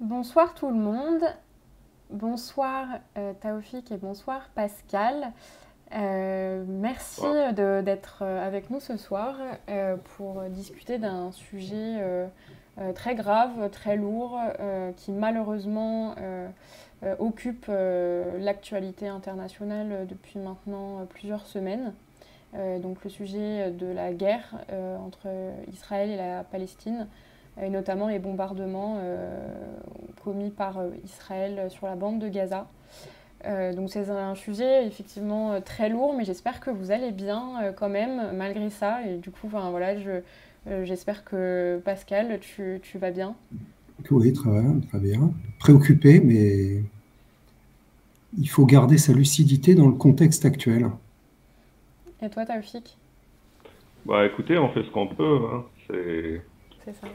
Bonsoir tout le monde. Bonsoir euh, Taoufik et bonsoir Pascal. Euh, merci d'être euh, avec nous ce soir pour discuter d'un sujet très grave, très lourd, qui malheureusement occupe l'actualité internationale depuis maintenant plusieurs semaines. donc le sujet de la guerre entre Israël et la Palestine et notamment les bombardements euh, commis par euh, Israël sur la bande de Gaza. Euh, donc c'est un sujet effectivement très lourd, mais j'espère que vous allez bien quand même malgré ça. Et du coup, enfin, voilà, je, j'espère que Pascal, tu, tu, vas bien. Oui, très bien, très bien. Préoccupé, mais il faut garder sa lucidité dans le contexte actuel. Et toi, Taoufik Bah écoutez, on fait ce qu'on peut. Hein. C'est... c'est ça.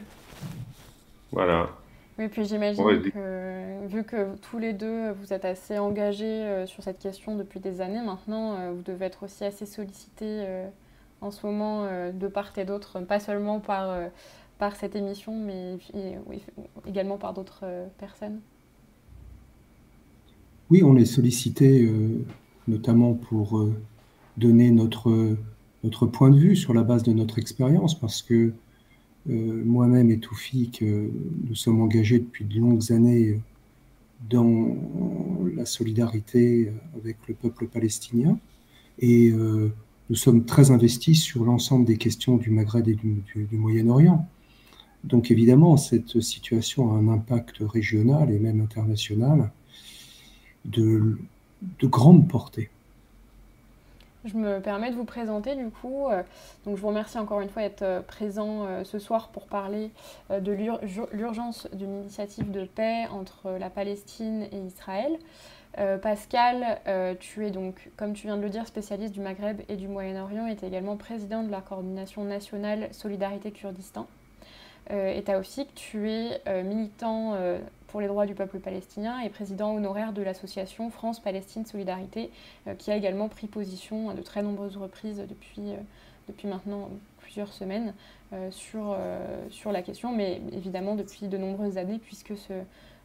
Voilà. Oui, puis j'imagine que, vu que tous les deux, vous êtes assez engagés euh, sur cette question depuis des années maintenant, euh, vous devez être aussi assez sollicités euh, en ce moment de part et d'autre, pas seulement par, par cette émission, mais également par d'autres personnes. Oui, on est sollicité notamment pour donner notre, notre point de vue sur la base de notre expérience, parce que euh, moi-même et Toufik, nous sommes engagés depuis de longues années dans la solidarité avec le peuple palestinien et euh, nous sommes très investis sur l'ensemble des questions du Maghreb et du, Moyen-Orient. Donc évidemment, cette situation a un impact régional et même international de grande portée. Je me permets de vous présenter du coup. Euh, donc je vous remercie encore une fois d'être euh, présent euh, ce soir pour parler de l'urgence d'une initiative de paix entre la Palestine et Israël. Pascal, tu es donc, comme tu viens de le dire, spécialiste du Maghreb et du Moyen-Orient et tu es également président de la coordination nationale Solidarité Kurdistan. et Taoufik, tu es militant pour les droits du peuple palestinien et président honoraire de l'association France-Palestine Solidarité, euh, qui a également pris position à de très nombreuses reprises depuis, euh, depuis maintenant plusieurs semaines euh, sur, sur la question, mais évidemment depuis de nombreuses années, puisque ce,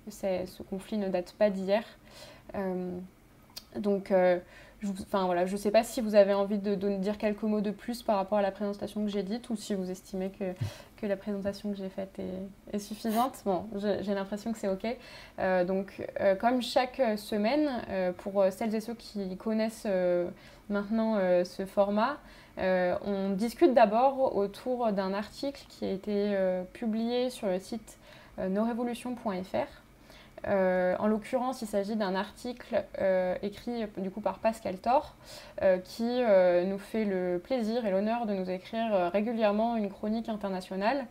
ce conflit ne date pas d'hier. donc, je, enfin, voilà, je ne sais pas si vous avez envie de, dire quelques mots de plus par rapport à la présentation que j'ai dite ou si vous estimez que, la présentation que j'ai faite est, suffisante. Bon, j'ai l'impression que c'est OK. Euh, donc, euh, comme chaque semaine, euh, pour celles et ceux qui connaissent maintenant ce format, on discute d'abord autour d'un article qui a été publié sur le site norevolution.fr euh, en l'occurrence, il s'agit d'un article euh, écrit du coup par Pascal Thor, euh, qui nous fait le plaisir et l'honneur de nous écrire régulièrement une chronique internationale.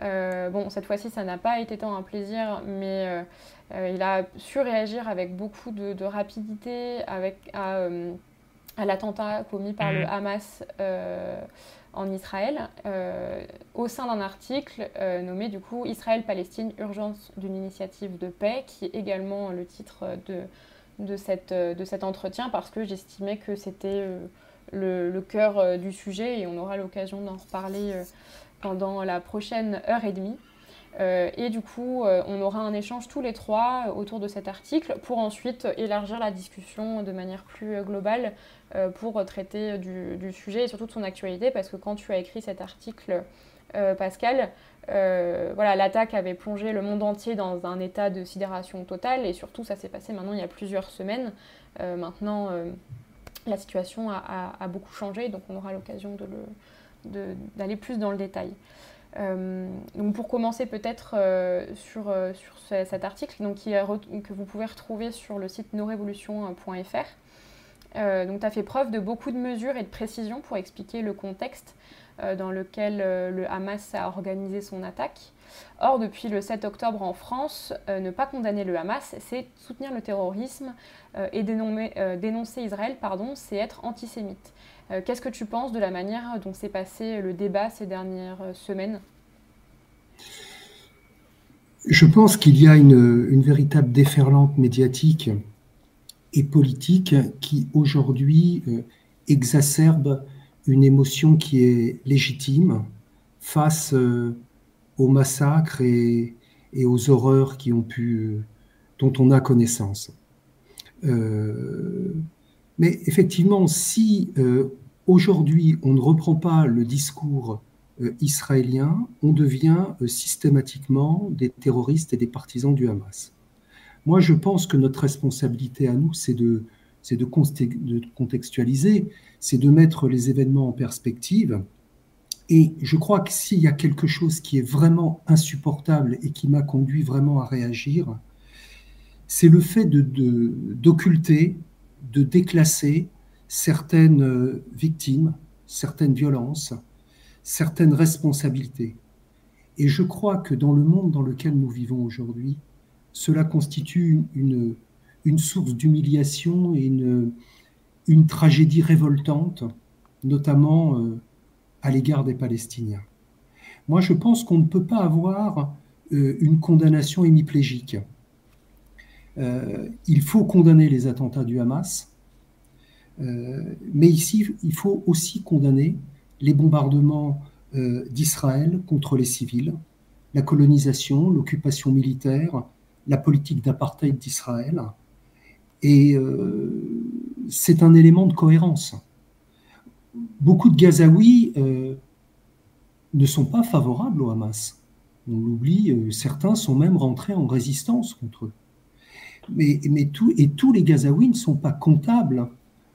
bon, cette fois-ci, ça n'a pas été tant un plaisir, mais il a su réagir avec beaucoup de, rapidité avec, à, à l'attentat commis par le mmh. Hamas en Israël euh, au sein d'un article euh, nommé du coup Israël-Palestine, urgence d'une initiative de paix, qui est également le titre de, de, cette, de cet entretien parce que j'estimais que c'était euh, le, cœur du sujet et on aura l'occasion d'en reparler pendant la prochaine heure et demie. Et du coup, on aura un échange tous les trois autour de cet article pour ensuite élargir la discussion de manière plus globale euh, pour traiter du, sujet et surtout de son actualité, parce que quand tu as écrit cet article, euh, Pascal, euh, l'attaque avait plongé le monde entier dans un état de sidération totale, et surtout ça s'est passé maintenant il y a plusieurs semaines. maintenant, la situation a, beaucoup changé, donc on aura l'occasion d'aller plus dans le détail. Donc pour commencer peut-être sur, sur cet article que vous pouvez retrouver sur le site norevolution.fr. Euh, donc tu as fait preuve de beaucoup de mesures et de précision pour expliquer le contexte euh, dans lequel euh, le Hamas a organisé son attaque. Or, depuis le 7 octobre en France, ne pas condamner le Hamas, c'est soutenir le terrorisme et dénoncer Israël, pardon, c'est être antisémite. Qu'est-ce que tu penses de la manière dont s'est passé le débat ces dernières semaines? Je pense qu'il y a une, véritable déferlante médiatique et politique qui aujourd'hui euh, exacerbe une émotion qui est légitime face euh, au massacre et, et aux horreurs qui ont pu, dont on a connaissance. Mais effectivement, si aujourd'hui on ne reprend pas le discours israélien, on devient systématiquement des terroristes et des partisans du Hamas. Moi, je pense que notre responsabilité à nous, c'est de, de, contextualiser, c'est de mettre les événements en perspective. Et je crois que s'il y a quelque chose qui est vraiment insupportable et qui m'a conduit vraiment à réagir, c'est le fait d'occulter, de déclasser certaines euh, victimes, certaines violences, certaines responsabilités. Et je crois que dans le monde dans lequel nous vivons aujourd'hui, cela constitue une, source d'humiliation et une, une, tragédie révoltante, notamment euh, à l'égard des Palestiniens. Moi, je pense qu'on ne peut pas avoir euh, une condamnation hémiplégique. Euh, il faut condamner les attentats du Hamas, mais ici, il faut aussi condamner les bombardements d'Israël contre les civils, la colonisation, l'occupation militaire, la politique d'apartheid d'Israël. Et euh, c'est un élément de cohérence. Beaucoup de Gazaouis euh, ne sont pas favorables au Hamas. On l'oublie, euh, certains sont même rentrés en résistance contre eux. Mais, et tous les Gazaouis ne sont pas comptables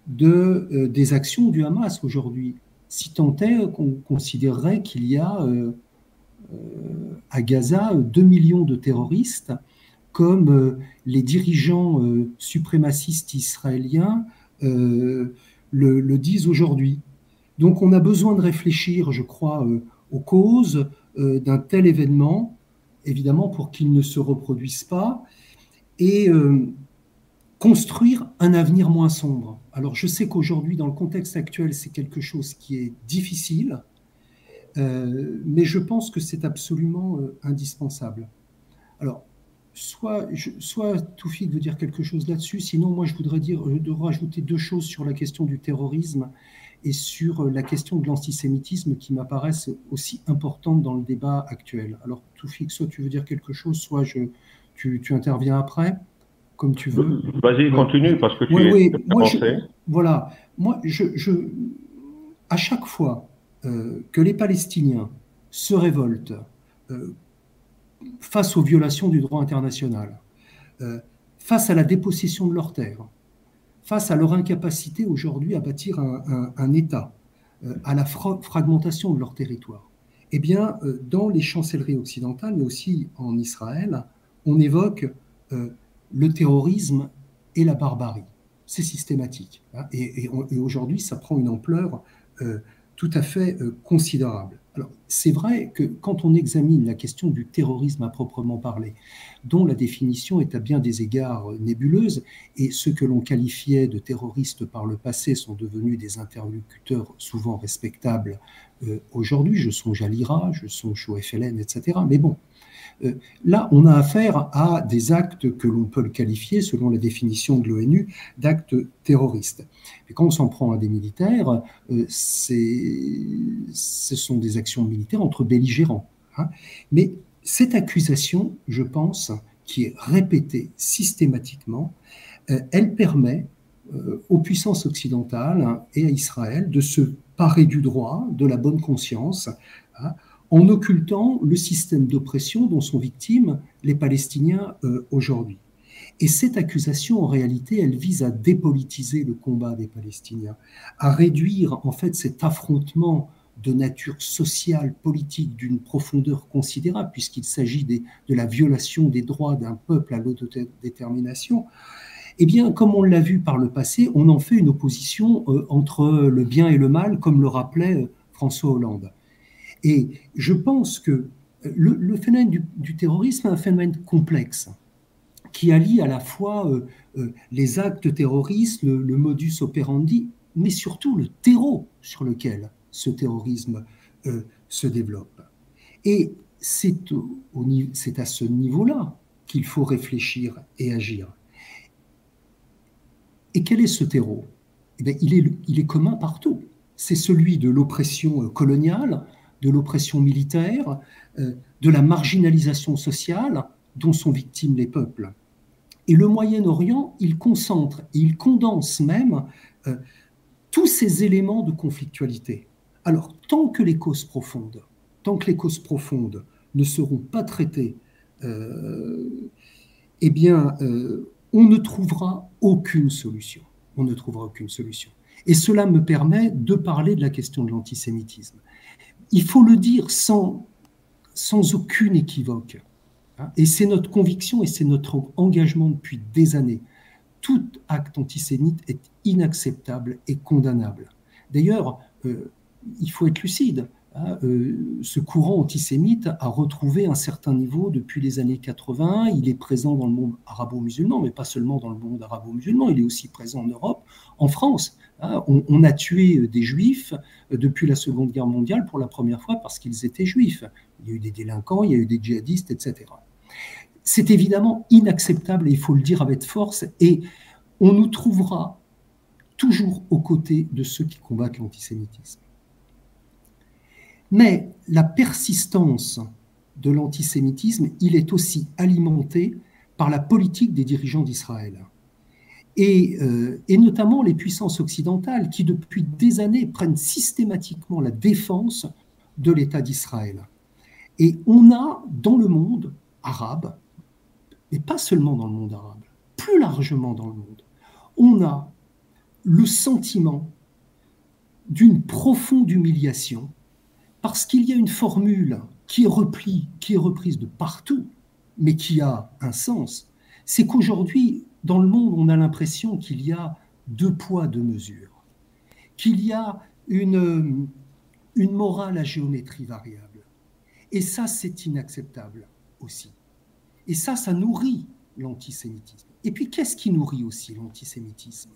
de, des actions du Hamas aujourd'hui. Si tant est qu'on considérerait qu'il y a à Gaza 2 millions de terroristes comme euh, les dirigeants euh, suprémacistes israéliens euh, le, disent aujourd'hui. Donc on a besoin de réfléchir, je crois, aux causes d'un tel événement, évidemment pour qu'il ne se reproduise pas, et construire un avenir moins sombre. Alors je sais qu'aujourd'hui, dans le contexte actuel, c'est quelque chose qui est difficile, mais je pense que c'est absolument indispensable. Alors, soit, soit Toufik veut dire quelque chose là-dessus, sinon moi je voudrais dire, de rajouter deux choses sur la question du terrorisme et sur la question de l'antisémitisme qui m'apparaissent aussi importantes dans le débat actuel. Alors Toufik, soit tu veux dire quelque chose, soit je, tu, tu interviens après, comme tu veux. Vas-y, continue, parce que tu oui, es Voilà, moi, je, je, à chaque fois euh, que les Palestiniens se révoltent, euh, face aux violations du droit international, euh, face à la dépossession de leurs terres, face à leur incapacité aujourd'hui à bâtir un, État, euh, à la fragmentation de leur territoire, eh bien, dans les chancelleries occidentales, mais aussi en Israël, on évoque le terrorisme et la barbarie. C'est systématique. Hein, et, aujourd'hui, ça prend une ampleur tout à fait considérable. Alors, c'est vrai que quand on examine la question du terrorisme à proprement parler, dont la définition est à bien des égards nébuleuse, et ceux que l'on qualifiait de terroristes par le passé sont devenus des interlocuteurs souvent respectables euh, aujourd'hui, je songe à l'IRA, je songe au FLN, etc. Mais bon, euh, là, on a affaire à des actes que l'on peut qualifier, selon la définition de l'ONU, d'actes terroristes. Et quand on s'en prend à des militaires, euh, ce sont des actions militaires entre belligérants. Hein. Mais cette accusation, je pense, qui est répétée systématiquement, euh, elle permet aux puissances occidentales hein, et à Israël de se parer du droit, de la bonne conscience, hein, en occultant le système d'oppression dont sont victimes les Palestiniens euh, aujourd'hui. Et cette accusation, en réalité, elle vise à dépolitiser le combat des Palestiniens, à réduire en fait cet affrontement de nature sociale, politique, d'une profondeur considérable, puisqu'il s'agit de la violation des droits d'un peuple à l'autodétermination. Eh bien, comme on l'a vu par le passé, on en fait une opposition euh, entre le bien et le mal, comme le rappelait euh, François Hollande. Et je pense que le, phénomène du, terrorisme est un phénomène complexe qui allie à la fois euh, euh, les actes terroristes, le, modus operandi, mais surtout le terreau sur lequel ce terrorisme euh, se développe. Et c'est à ce niveau-là qu'il faut réfléchir et agir. Et quel est ce terreau? Eh il, est, il est commun partout. C'est celui de l'oppression coloniale, de l'oppression militaire, euh, de la marginalisation sociale, dont sont victimes les peuples. Et le Moyen-Orient, il concentre il condense même euh, tous ces éléments de conflictualité. Alors, tant que les causes profondes, tant que les causes profondes ne seront pas traitées, euh, eh bien, on ne trouvera aucune solution. On ne trouvera aucune solution. Et cela me permet de parler de la question de l'antisémitisme. Il faut le dire sans, aucune équivoque. Hein, et c'est notre conviction et c'est notre engagement depuis des années. Tout acte antisémite est inacceptable et condamnable. D'ailleurs, euh, il faut être lucide. Hein, euh, ce courant antisémite a retrouvé un certain niveau depuis les années 80. Il est présent dans le monde arabo-musulman, mais pas seulement dans le monde arabo-musulman, il est aussi présent en Europe, en France. Hein. on, a tué des juifs euh, depuis la Seconde Guerre mondiale pour la première fois parce qu'ils étaient juifs. Il y a eu des délinquants, il y a eu des djihadistes, etc. C'est évidemment inacceptable et il faut le dire avec force. Et on nous trouvera toujours aux côtés de ceux qui combattent l'antisémitisme. Mais la persistance de l'antisémitisme, il est aussi alimenté par la politique des dirigeants d'Israël. Et, euh, et, notamment les puissances occidentales qui, depuis des années, prennent systématiquement la défense de l'État d'Israël. Et on a dans le monde arabe, et pas seulement dans le monde arabe, plus largement dans le monde, on a le sentiment d'une profonde humiliation parce qu'il y a une formule qui est, replie, qui est reprise de partout, mais qui a un sens, c'est qu'aujourd'hui, dans le monde, on a l'impression qu'il y a deux poids, deux mesures, qu'il y a une, une morale à géométrie variable. Et ça, c'est inacceptable aussi. Et ça, ça nourrit l'antisémitisme. Et puis, qu'est-ce qui nourrit aussi l'antisémitisme?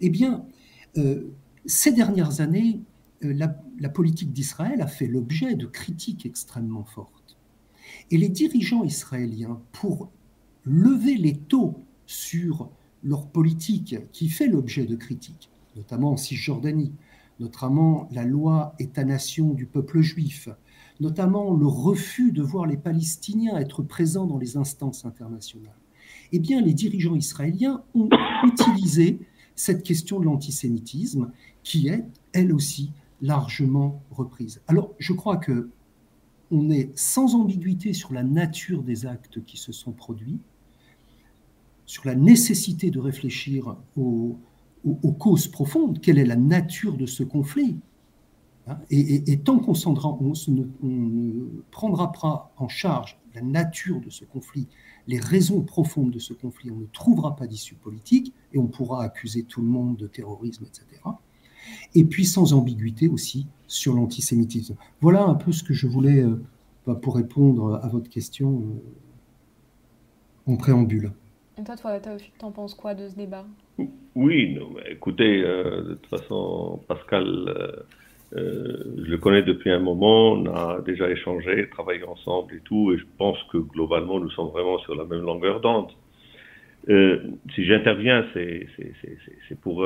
Eh bien, euh, ces dernières années, euh, la, politique d'Israël a fait l'objet de critiques extrêmement fortes. Et les dirigeants israéliens, pour lever les taux sur leur politique qui fait l'objet de critiques, notamment en Cisjordanie, notamment la loi État-nation du peuple juif, notamment le refus de voir les Palestiniens être présents dans les instances internationales, eh bien, les dirigeants israéliens ont utilisé cette question de l'antisémitisme qui est, elle aussi, largement reprise. Alors, je crois que on est sans ambiguïté sur la nature des actes qui se sont produits, sur la nécessité de réfléchir aux, causes profondes. Quelle est la nature de ce conflit hein, et, tant qu'on on, ne prendra pas en charge la nature de ce conflit, les raisons profondes de ce conflit, on ne trouvera pas d'issue politique et on pourra accuser tout le monde de terrorisme, etc et puis sans ambiguïté aussi sur l'antisémitisme. Voilà un peu ce que je voulais, euh, bah, pour répondre à votre question euh, en préambule. Et toi, toi tu en penses quoi de ce débat? Oui, écoutez, euh, de toute façon, Pascal, je le connais depuis un moment, on a déjà échangé, travaillé ensemble et tout, et je pense que globalement, nous sommes vraiment sur la même longueur d'onde. si j'interviens, c'est pour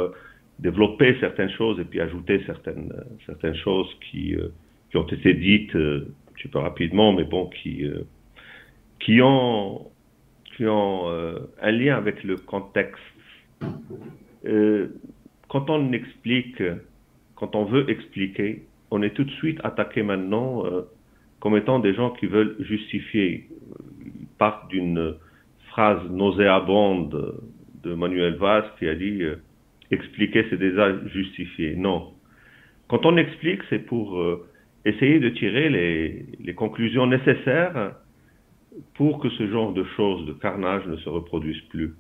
développer certaines choses et puis ajouter certaines, certaines choses qui, euh, qui ont été dites, euh, un peu rapidement, mais bon, qui, euh, qui ont, ont un lien avec le contexte. quand on explique, quand on veut expliquer, on est tout de suite attaqué maintenant comme étant des gens qui veulent justifier. Ils partent d'une phrase nauséabonde de Manuel Valls qui a dit expliquer, c'est déjà justifier. Non. Quand on explique, c'est pour euh, essayer de tirer les, conclusions nécessaires pour que ce genre de choses, de carnage, ne se reproduise plus.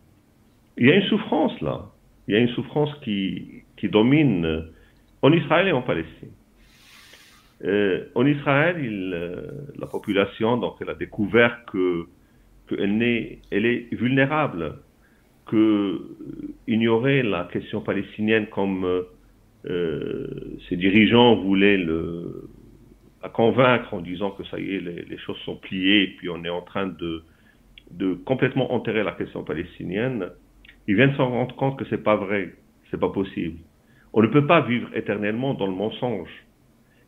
Il y a une souffrance là. Il y a une souffrance qui, qui domine en Israël et en Palestine. Euh, en Israël, euh, la population, donc, elle a découvert que qu'elle est, elle est vulnérable que euh, ignorer la question palestinienne comme euh, euh, ses dirigeants voulaient le, la convaincre en disant que ça y est, les, choses sont pliées et puis on est en train de, de complètement enterrer la question palestinienne, ils viennent s'en rendre compte que c'est pas vrai, c'est pas possible. On ne peut pas vivre éternellement dans le mensonge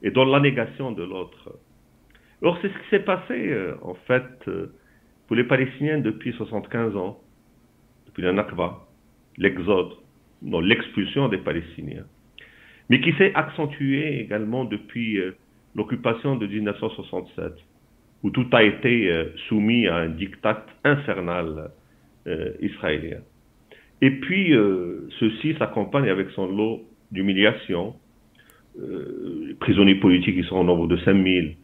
et dans la négation de l'autre. Or, c'est ce qui s'est passé, en fait, pour les Palestiniens depuis 75 ans, depuis la Nakba, l'exode, l'expulsion des Palestiniens, mais qui s'est accentué également depuis euh, l'occupation de 1967, où tout a été euh, soumis à un diktat infernal euh, israélien. Et puis, ceci s'accompagne avec son lot d'humiliation. les prisonniers politiques, ils sont au nombre de 5000,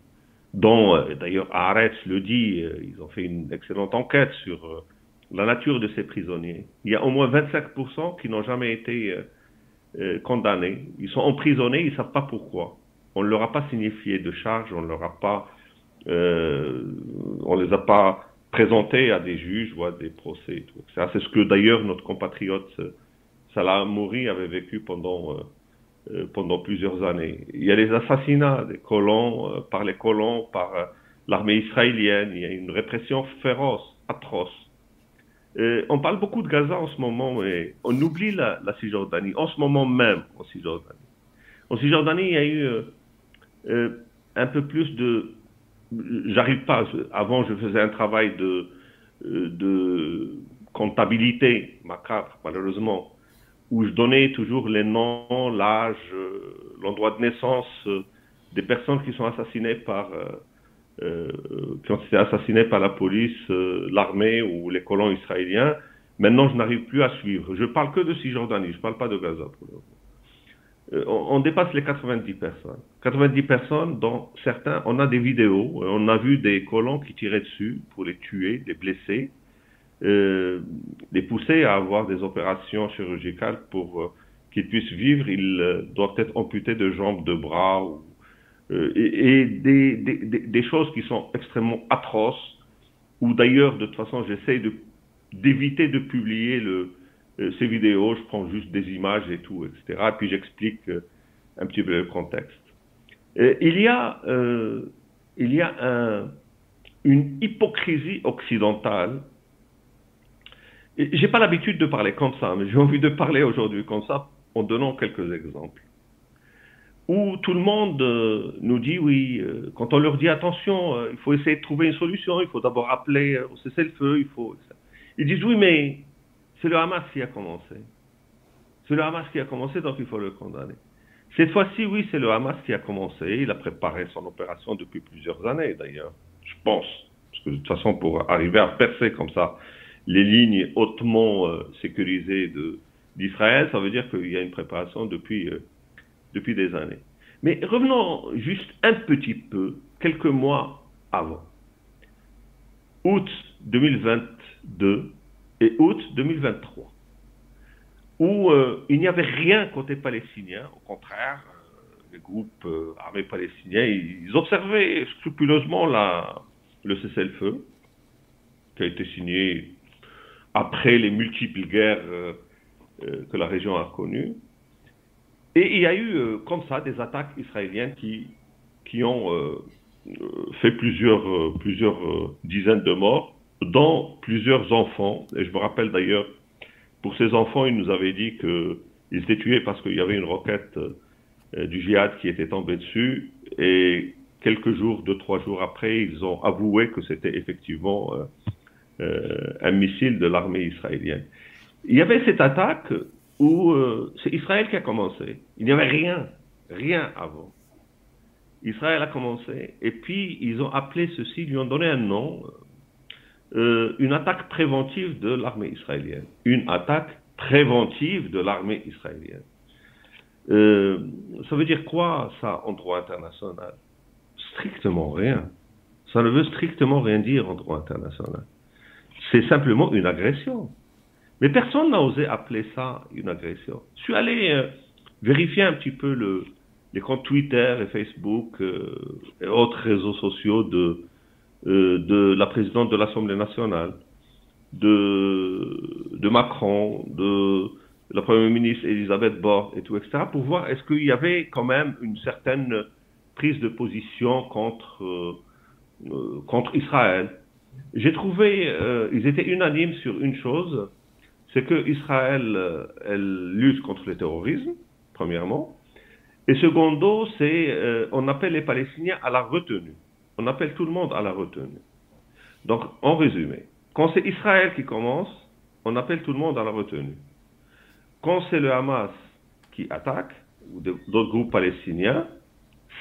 dont, d'ailleurs, Haaretz le dit, ils ont fait une excellente enquête sur la nature de ces prisonniers. Il y a au moins 25% qui n'ont jamais été euh, condamnés. Ils sont emprisonnés, ils ne savent pas pourquoi. On ne leur a pas signifié de charge, on ne leur a pas, euh, on les a pas présentés à des juges ou à des procès. C'est ce que d'ailleurs notre compatriote euh, Salah Mouri avait vécu pendant pendant plusieurs années. Il y a les assassinats des colons par les colons, par l'armée israélienne. Il y a une répression féroce, atroce. Euh, on parle beaucoup de Gaza en ce moment, mais on oublie la, Cisjordanie, en ce moment même en Cisjordanie. En Cisjordanie, il y a eu euh, euh, un peu plus de... J'arrive pas, avant je faisais un travail de, de comptabilité macabre, malheureusement, où je donnais toujours les noms, l'âge, l'endroit de naissance des personnes qui sont assassinées par euh, qui ont été assassinés par la police, euh, l'armée ou les colons israéliens. Maintenant, je n'arrive plus à suivre. Je parle que de Cisjordanie, je ne parle pas de Gaza pour le euh, on, dépasse les 90 personnes. 90 personnes dont certains, on a des vidéos, on a vu des colons qui tiraient dessus pour les tuer, les blesser, les pousser à avoir des opérations chirurgicales pour qu'ils puissent vivre. Ils doivent être amputés de jambes, de bras ou euh, et, des, des, des, choses qui sont extrêmement atroces, ou d'ailleurs, de toute façon, j'essaye d'éviter de, publier le, euh, ces vidéos, je prends juste des images et tout, etc. Et puis j'explique euh, un petit peu le contexte. il y a, il y a un, une hypocrisie occidentale. J'ai pas l'habitude de parler comme ça, mais j'ai envie de parler aujourd'hui comme ça en donnant quelques exemples où tout le monde euh, nous dit oui, euh, quand on leur dit attention, euh, il faut essayer de trouver une solution, il faut d'abord appeler au cessez-le-feu, il faut. Ils disent oui, mais c'est le Hamas qui a commencé. C'est le Hamas qui a commencé, donc il faut le condamner. Cette fois-ci, oui, c'est le Hamas qui a commencé. Il a préparé son opération depuis plusieurs années, d'ailleurs. Je pense. Parce que de toute façon, pour arriver à percer comme ça les lignes hautement sécurisées d'Israël, ça veut dire qu'il y a une préparation depuis depuis des années. Mais revenons juste un petit peu, quelques mois avant. Août 2022 et août 2023, où euh, il n'y avait rien côté palestinien, au contraire, euh, les groupes euh, armés palestiniens, ils, observaient scrupuleusement le cessez-le-feu, qui a été signé après les multiples guerres que la région a connues. Et il y a eu comme ça des attaques israéliennes qui, qui ont fait plusieurs, plusieurs dizaines de morts, dont plusieurs enfants. Et je me rappelle d'ailleurs, pour ces enfants, ils nous avaient dit qu'ils étaient tués parce qu'il y avait une roquette du djihad qui était tombée dessus. Et quelques jours, deux, trois jours après, ils ont avoué que c'était effectivement un missile de l'armée israélienne. Il y avait cette attaque où euh, c'est Israël qui a commencé. Il n'y avait rien, rien avant. Israël a commencé, et puis ils ont appelé ceci, lui ont donné un nom, euh, une attaque préventive de l'armée israélienne. Une attaque préventive de l'armée israélienne. Euh, ça veut dire quoi, ça, en droit international? Strictement rien. Ça ne veut strictement rien dire en droit international. C'est simplement une agression. Mais personne n'a osé appeler ça une agression. Je suis allé euh, vérifier un petit peu le, les comptes Twitter et Facebook et autres réseaux sociaux de, euh, de la présidente de l'Assemblée nationale, de, Macron, de la Première ministre Elisabeth Borne et tout, etc., pour voir est-ce qu'il y avait quand même une certaine prise de position contre, contre Israël. J'ai trouvé, ils étaient unanimes sur une chose, c'est que Israël, euh, elle lutte contre le terrorisme, premièrement, et secondo, c'est euh, on appelle les Palestiniens à la retenue. On appelle tout le monde à la retenue. Donc, en résumé, quand c'est Israël qui commence, on appelle tout le monde à la retenue. Quand c'est le Hamas qui attaque, ou d'autres groupes palestiniens,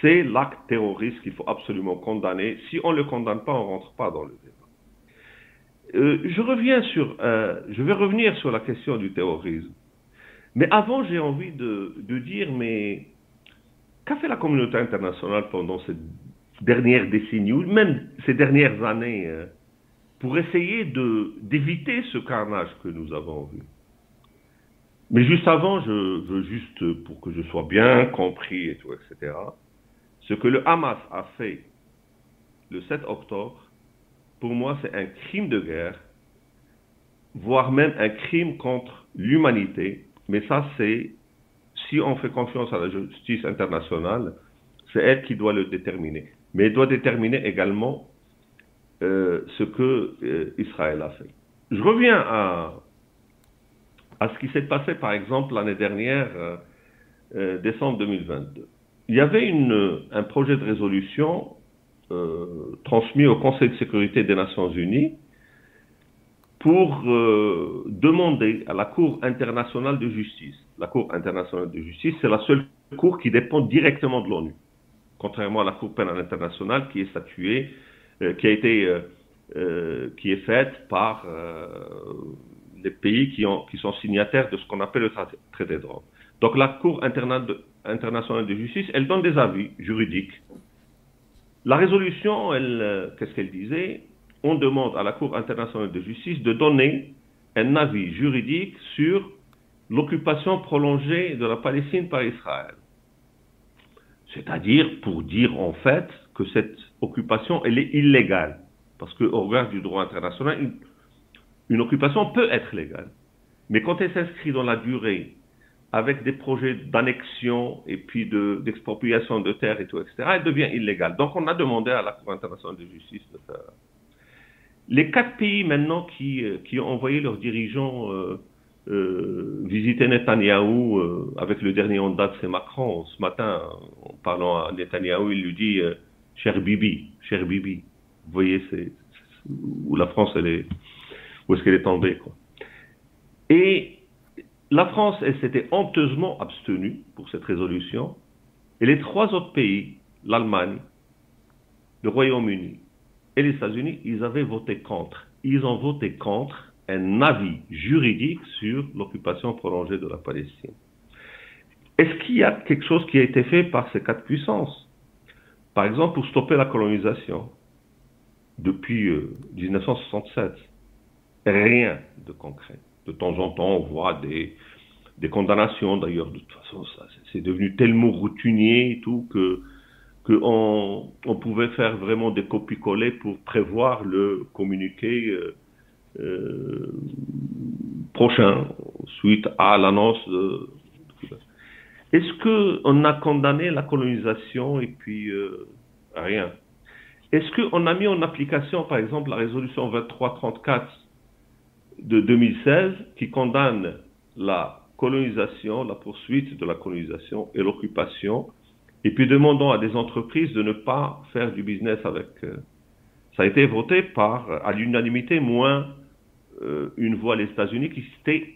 c'est l'acte terroriste qu'il faut absolument condamner. Si on ne le condamne pas, on ne rentre pas dans le débat. Euh, je reviens sur, euh, je vais revenir sur la question du terrorisme. Mais avant, j'ai envie de, de, dire, mais qu'a fait la communauté internationale pendant cette dernière décennie, ou même ces dernières années, euh, pour essayer d'éviter ce carnage que nous avons vu Mais juste avant, je veux juste, pour que je sois bien compris et tout, etc., ce que le Hamas a fait le 7 octobre, pour moi, c'est un crime de guerre, voire même un crime contre l'humanité. Mais ça, c'est, si on fait confiance à la justice internationale, c'est elle qui doit le déterminer. Mais elle doit déterminer également euh, ce que euh, Israël a fait. Je reviens à, ce qui s'est passé, par exemple, l'année dernière, euh, décembre 2022. Il y avait un projet de résolution transmis au Conseil de sécurité des Nations Unies pour demander à la Cour internationale de justice. La Cour internationale de justice, c'est la seule cour qui dépend directement de l'ONU, contrairement à la Cour pénale internationale qui est statuée, euh, qui a été, qui est faite par les pays qui, ont, qui sont signataires de ce qu'on appelle le traité de Rome. Donc la Cour internationale de justice, elle donne des avis juridiques la résolution, euh, qu'est-ce qu'elle disait? On demande à la Cour internationale de justice de donner un avis juridique sur l'occupation prolongée de la Palestine par Israël. C'est-à-dire pour dire en fait que cette occupation, elle est illégale. Parce qu'au regard du droit international, une occupation peut être légale. Mais quand elle s'inscrit dans la durée avec des projets d'annexion et puis d'expropriation de, terres et tout, etc., elle devient illégale. Donc on a demandé à la Cour internationale de justice de faire. Les quatre pays maintenant qui, euh, qui ont envoyé leurs dirigeants euh, euh, visiter Netanyahou, euh, avec le dernier en date, c'est Macron. Ce matin, en parlant à Netanyahou, il lui dit Cher Bibi, cher Bibi. Vous voyez, où la France, est, où est-ce qu'elle est tombée, quoi. Et la France, elle s'était honteusement abstenue pour cette résolution, et les trois autres pays, l'Allemagne, le Royaume-Uni et les États-Unis, ils avaient voté contre. Ils ont voté contre un avis juridique sur l'occupation prolongée de la Palestine. Est-ce qu'il y a quelque chose qui a été fait par ces quatre puissances? Par exemple, pour stopper la colonisation depuis 1967. Euh, Rien de concret de temps en temps, on voit des, des condamnations. D'ailleurs, de toute façon, c'est devenu tellement routinier et tout que qu'on on pouvait faire vraiment des copies-collées pour prévoir le communiqué euh, prochain suite à l'annonce de, Est-ce qu'on a condamné la colonisation et puis euh, rien? Est-ce qu'on a mis en application, par exemple, la résolution 2334 de 2016 qui condamne la colonisation, la poursuite de la colonisation et l'occupation, et puis demandons à des entreprises de ne pas faire du business avec. Euh, ça a été voté par, à l'unanimité, moins euh, une voix les États-Unis qui c'était,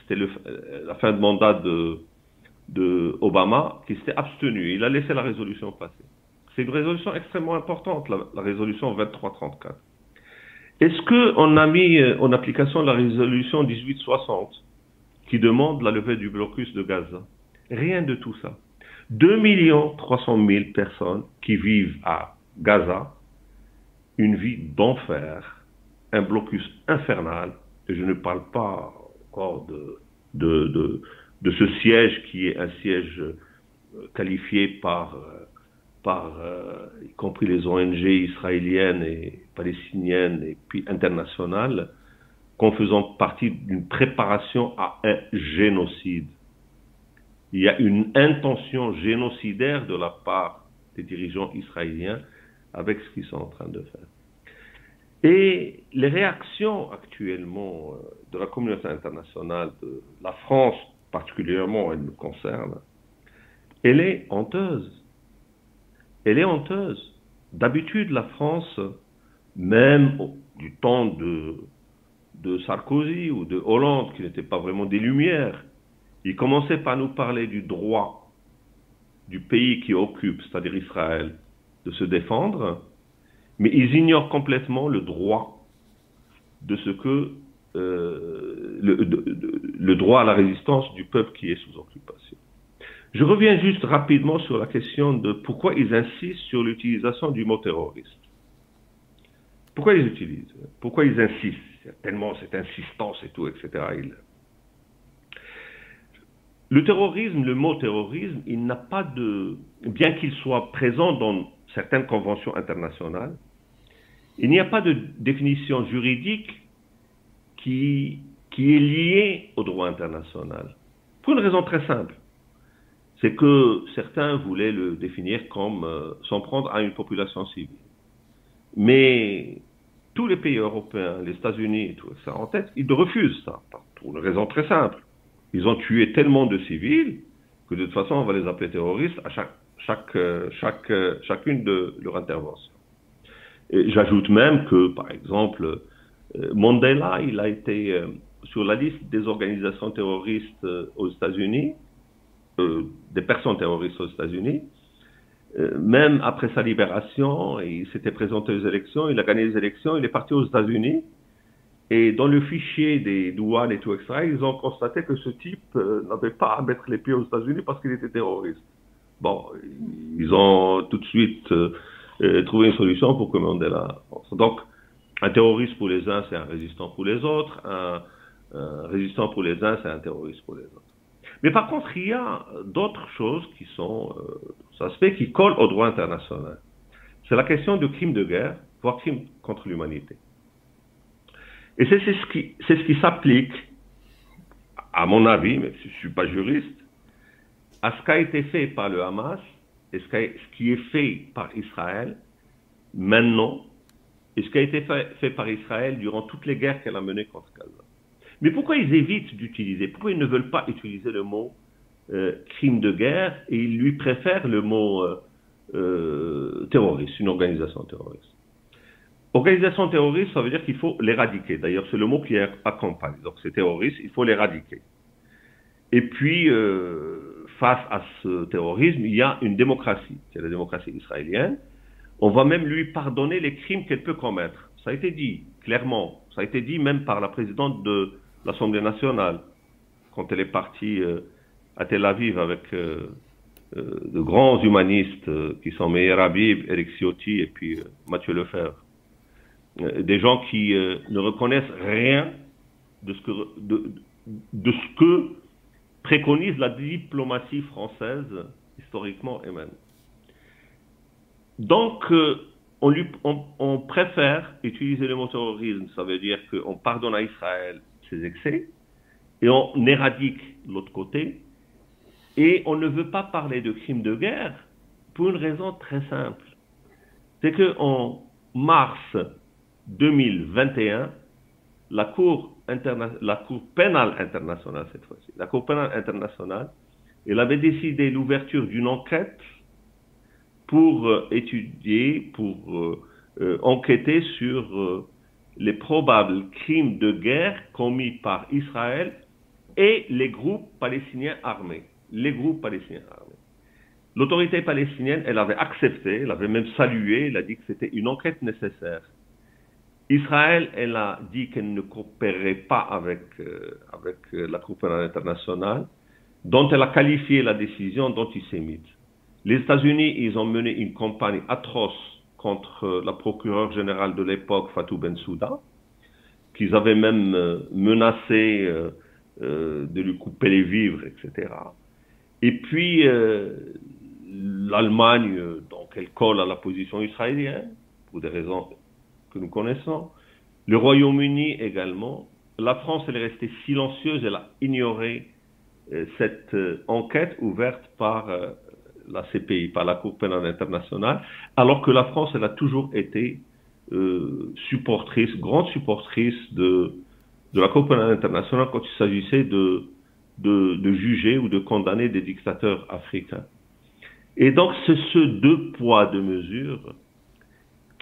c'était euh, la fin de mandat de, de Obama qui s'était abstenu. Il a laissé la résolution passer. C'est une résolution extrêmement importante, la, la résolution 2334. Est-ce qu'on a mis euh, en application la résolution 1860 qui demande la levée du blocus de Gaza? Rien de tout ça. 2 300 000 personnes qui vivent à Gaza, une vie d'enfer, un blocus infernal, et je ne parle pas encore de, de, ce siège qui est un siège euh, qualifié par euh, par euh, y compris les ONG israéliennes et palestiniennes et puis internationales, comme faisant partie d'une préparation à un génocide. Il y a une intention génocidaire de la part des dirigeants israéliens avec ce qu'ils sont en train de faire. Et les réactions actuellement euh, de la communauté internationale, de la France particulièrement, elle me concerne, elle est honteuse elle est honteuse. D'habitude, la France même du temps de, de Sarkozy ou de Hollande, qui n'étaient pas vraiment des lumières, ils commençaient par nous parler du droit du pays qui occupe, c'est-à-dire Israël, de se défendre, mais ils ignorent complètement le droit de ce que euh, le, droit à la résistance du peuple qui est sous occupation. Je reviens juste rapidement sur la question de pourquoi ils insistent sur l'utilisation du mot terroriste. Pourquoi ils utilisent Pourquoi ils insistent? Tellement cette insistance et tout, etc. Le terrorisme, le mot terrorisme, il n'a pas de... Bien qu'il soit présent dans certaines conventions internationales, il n'y a pas de définition juridique qui, est liée au droit international. Pour une raison très simple. C'est que certains voulaient le définir comme euh, s'en prendre à une population civile. Mais tous les pays européens, les États-Unis tout ça en tête, ils refusent ça. Pour une raison très simple. Ils ont tué tellement de civils que de toute façon, on va les appeler terroristes à chaque, chaque, euh, euh, chacune de leurs interventions. J'ajoute même que, par exemple, euh, Mandela, il a été sur la liste des organisations terroristes aux États-Unis, des personnes terroristes aux États-Unis. même après sa libération, il s'était présenté aux élections, il a gagné les élections, il est parti aux États-Unis. Et dans le fichier des douanes et tout, etc., ils ont constaté que ce type n'avait pas à mettre les pieds aux États-Unis parce qu'il était terroriste. Bon, ils ont tout de suite euh, euh, trouvé une solution pour commander la France. Donc, un terroriste pour les uns, c'est un résistant pour les autres. Un, résistant pour les uns, c'est un terroriste pour les autres. Mais par contre, il y a d'autres choses qui sont aspects qui collent au droit international. C'est la question du crime de guerre, voire crime contre l'humanité. Et c'est ce qui, ce qui s'applique, à mon avis, mais je ne suis pas juriste, à ce qui a été fait par le Hamas et ce qui est fait par Israël maintenant et ce qui a été fait, par Israël durant toutes les guerres qu'elle a menées contre Gaza. Mais pourquoi ils évitent d'utiliser Pourquoi ils ne veulent pas utiliser le mot euh, crime de guerre et ils lui préfèrent le mot euh, euh, terroriste, une organisation terroriste? Organisation terroriste, ça veut dire qu'il faut l'éradiquer. D'ailleurs, c'est le mot qui accompagne. Donc, c'est terroriste, il faut l'éradiquer. Et puis, face à ce terrorisme, il y a une démocratie, c'est la démocratie israélienne. On va même lui pardonner les crimes qu'elle peut commettre. Ça a été dit clairement. Ça a été dit même par la présidente de l'Assemblée nationale quand elle est partie euh, à Tel Aviv avec euh, de grands humanistes qui sont Meir Habib, Eric Ciotti et puis Mathieu Lefebvre. Euh, des gens qui euh, ne reconnaissent rien de, ce que préconise la diplomatie française historiquement et même. Donc, euh, on, on, préfère utiliser le mot terrorisme, ça veut dire qu'on pardonne à Israël ses excès, et on éradique l'autre côté, et on ne veut pas parler de crimes de guerre pour une raison très simple. C'est qu'en mars 2021, la Cour, la Cour pénale internationale, cette fois-ci, la Cour pénale internationale, elle avait décidé l'ouverture d'une enquête pour euh, étudier, pour euh, euh, enquêter sur les probables crimes de guerre commis par Israël et les groupes palestiniens armés. Les groupes palestiniens armés. L'autorité palestinienne, elle avait accepté, elle avait même salué, elle a dit que c'était une enquête nécessaire. Israël, elle a dit qu'elle ne coopérerait pas avec, euh, avec euh, la Cour pénale internationale, dont elle a qualifié la décision d'antisémite. Les États-Unis, ils ont mené une campagne atroce contre euh, la procureure générale de l'époque, Fatou Bensouda, qu'ils avaient même menacé de lui couper les vivres, etc. Et puis, l'Allemagne, donc, elle colle à la position israélienne, pour des raisons que nous connaissons. Le Royaume-Uni également. La France, elle est restée silencieuse, elle a ignoré euh, cette euh, enquête ouverte par euh, la CPI, par la Cour pénale internationale, alors que la France, elle a toujours été supportrice, grande supportrice de, la Cour pénale internationale quand il s'agissait de, juger ou de condamner des dictateurs africains. Et donc, c'est ce deux poids, deux mesures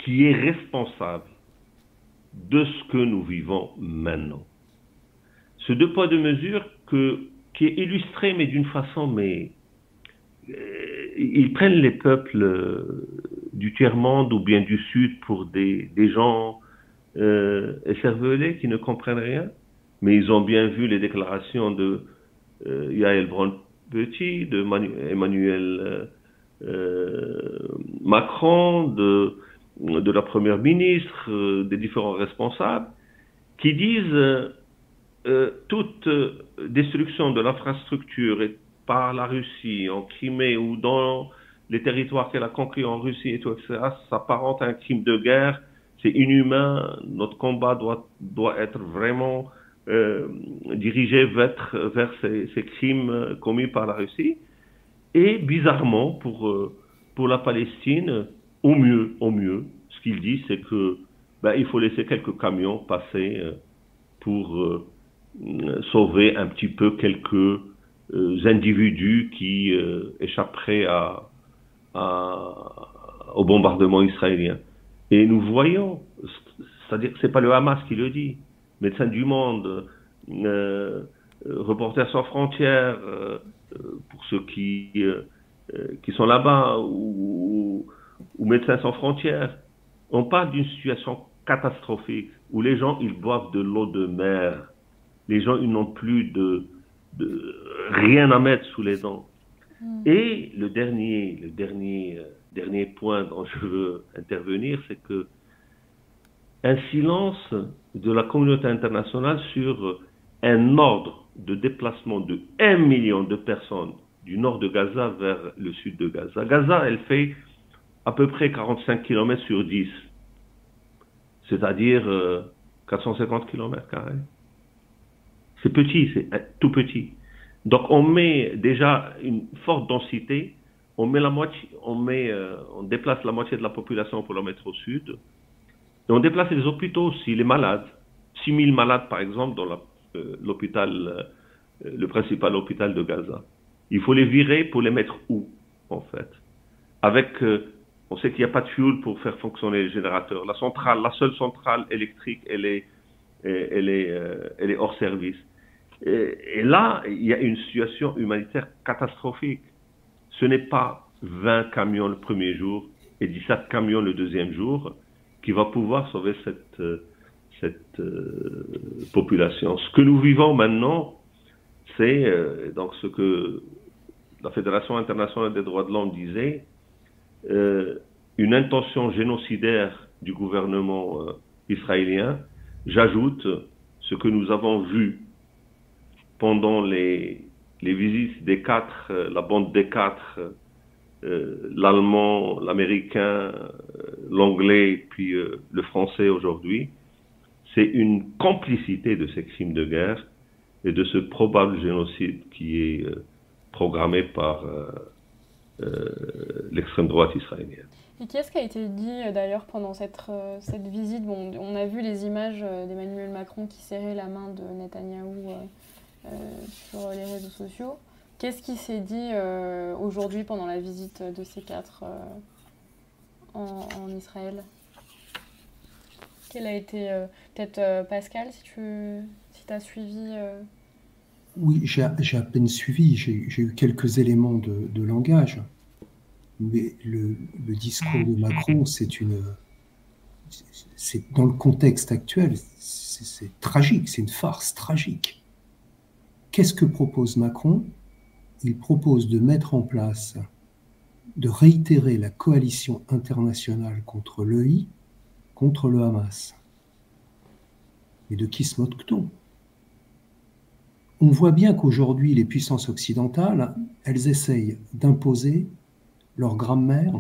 qui est responsable de ce que nous vivons maintenant. Ce deux poids, deux mesures que, qui est illustré, mais d'une façon, mais euh, ils prennent les peuples euh, du tiers-monde ou bien du Sud pour des, gens euh, qui ne comprennent rien, mais ils ont bien vu les déclarations de euh, Yael Braun-Petit, de Emmanuel Macron, de de la première ministre, euh, des différents responsables, qui disent euh, euh, toute destruction de l'infrastructure par la Russie en Crimée ou dans les territoires qu'elle a conquis en Russie et tout, etc., s'apparente à un crime de guerre. C'est inhumain. Notre combat doit, doit être vraiment dirigé vers, vers ces, ces, crimes commis par la Russie. Et bizarrement, pour, pour la Palestine, au mieux, au mieux, ce qu'il dit, c'est que ben, il faut laisser quelques camions passer euh, pour euh, sauver un petit peu quelques euh, individus qui échapperaient à, au bombardement israélien. Et nous voyons, c'est-à-dire que c'est pas le Hamas qui le dit, Médecins du Monde, Reporters sans frontières, pour ceux qui qui sont là-bas, ou ou Médecins sans frontières, on parle d'une situation catastrophique où les gens, ils boivent de l'eau de mer. Les gens, ils n'ont plus de, rien à mettre sous les dents. Hmm. Et le dernier, le dernier, euh, dernier point dont je veux intervenir, c'est que un silence de la communauté internationale sur un ordre de déplacement de 1 million de personnes du nord de Gaza vers le sud de Gaza. Gaza, elle fait à peu près 45 km sur 10, c'est-à-dire 450 km carrés. C'est petit, c'est tout petit. Donc on met déjà une forte densité, on met la moitié, on met, euh, on déplace la moitié de la population pour la mettre au sud, et on déplace les hôpitaux aussi, les malades. 6000 malades par exemple dans euh, l'hôpital, euh, le principal hôpital de Gaza. Il faut les virer pour les mettre où en fait? Avec on sait qu'il n'y a pas de fuel pour faire fonctionner les générateurs. La centrale, la seule centrale électrique, elle est, elle est, euh, elle est hors service. Et, là, il y a une situation humanitaire catastrophique. Ce n'est pas 20 camions le premier jour et 17 camions le deuxième jour qui va pouvoir sauver cette, euh, cette euh, population. Ce que nous vivons maintenant, c'est donc ce que la Fédération internationale des droits de l'homme disait, une intention génocidaire du gouvernement euh, israélien. J'ajoute ce que nous avons vu pendant les, les visites des quatre, euh, la bande des quatre, l'allemand, l'américain, l'anglais, puis le français aujourd'hui, c'est une complicité de ces crimes de guerre et de ce probable génocide qui est programmé par euh, l'extrême droite israélienne. Et qu'est-ce qui a été dit euh, d'ailleurs pendant cette, euh, cette visite? Bon, On a vu les images d'Emmanuel Macron qui serrait la main de Netanyahou sur les réseaux sociaux. Qu'est-ce qui s'est dit aujourd'hui pendant la visite de ces quatre en, Israël? Quel a été peut-être Pascal, si tu si as suivi oui, j'ai à peine suivi, j'ai eu quelques éléments de, langage, mais le, discours de Macron, c'est une. C'est dans le contexte actuel, c'est tragique, c'est une farce tragique. Qu'est-ce que propose Macron? Il propose de mettre en place, de réitérer la coalition internationale contre l'EI, contre le Hamas. Mais de qui se moque-t-on? On voit bien qu'aujourd'hui, les puissances occidentales, elles essayent d'imposer leur grammaire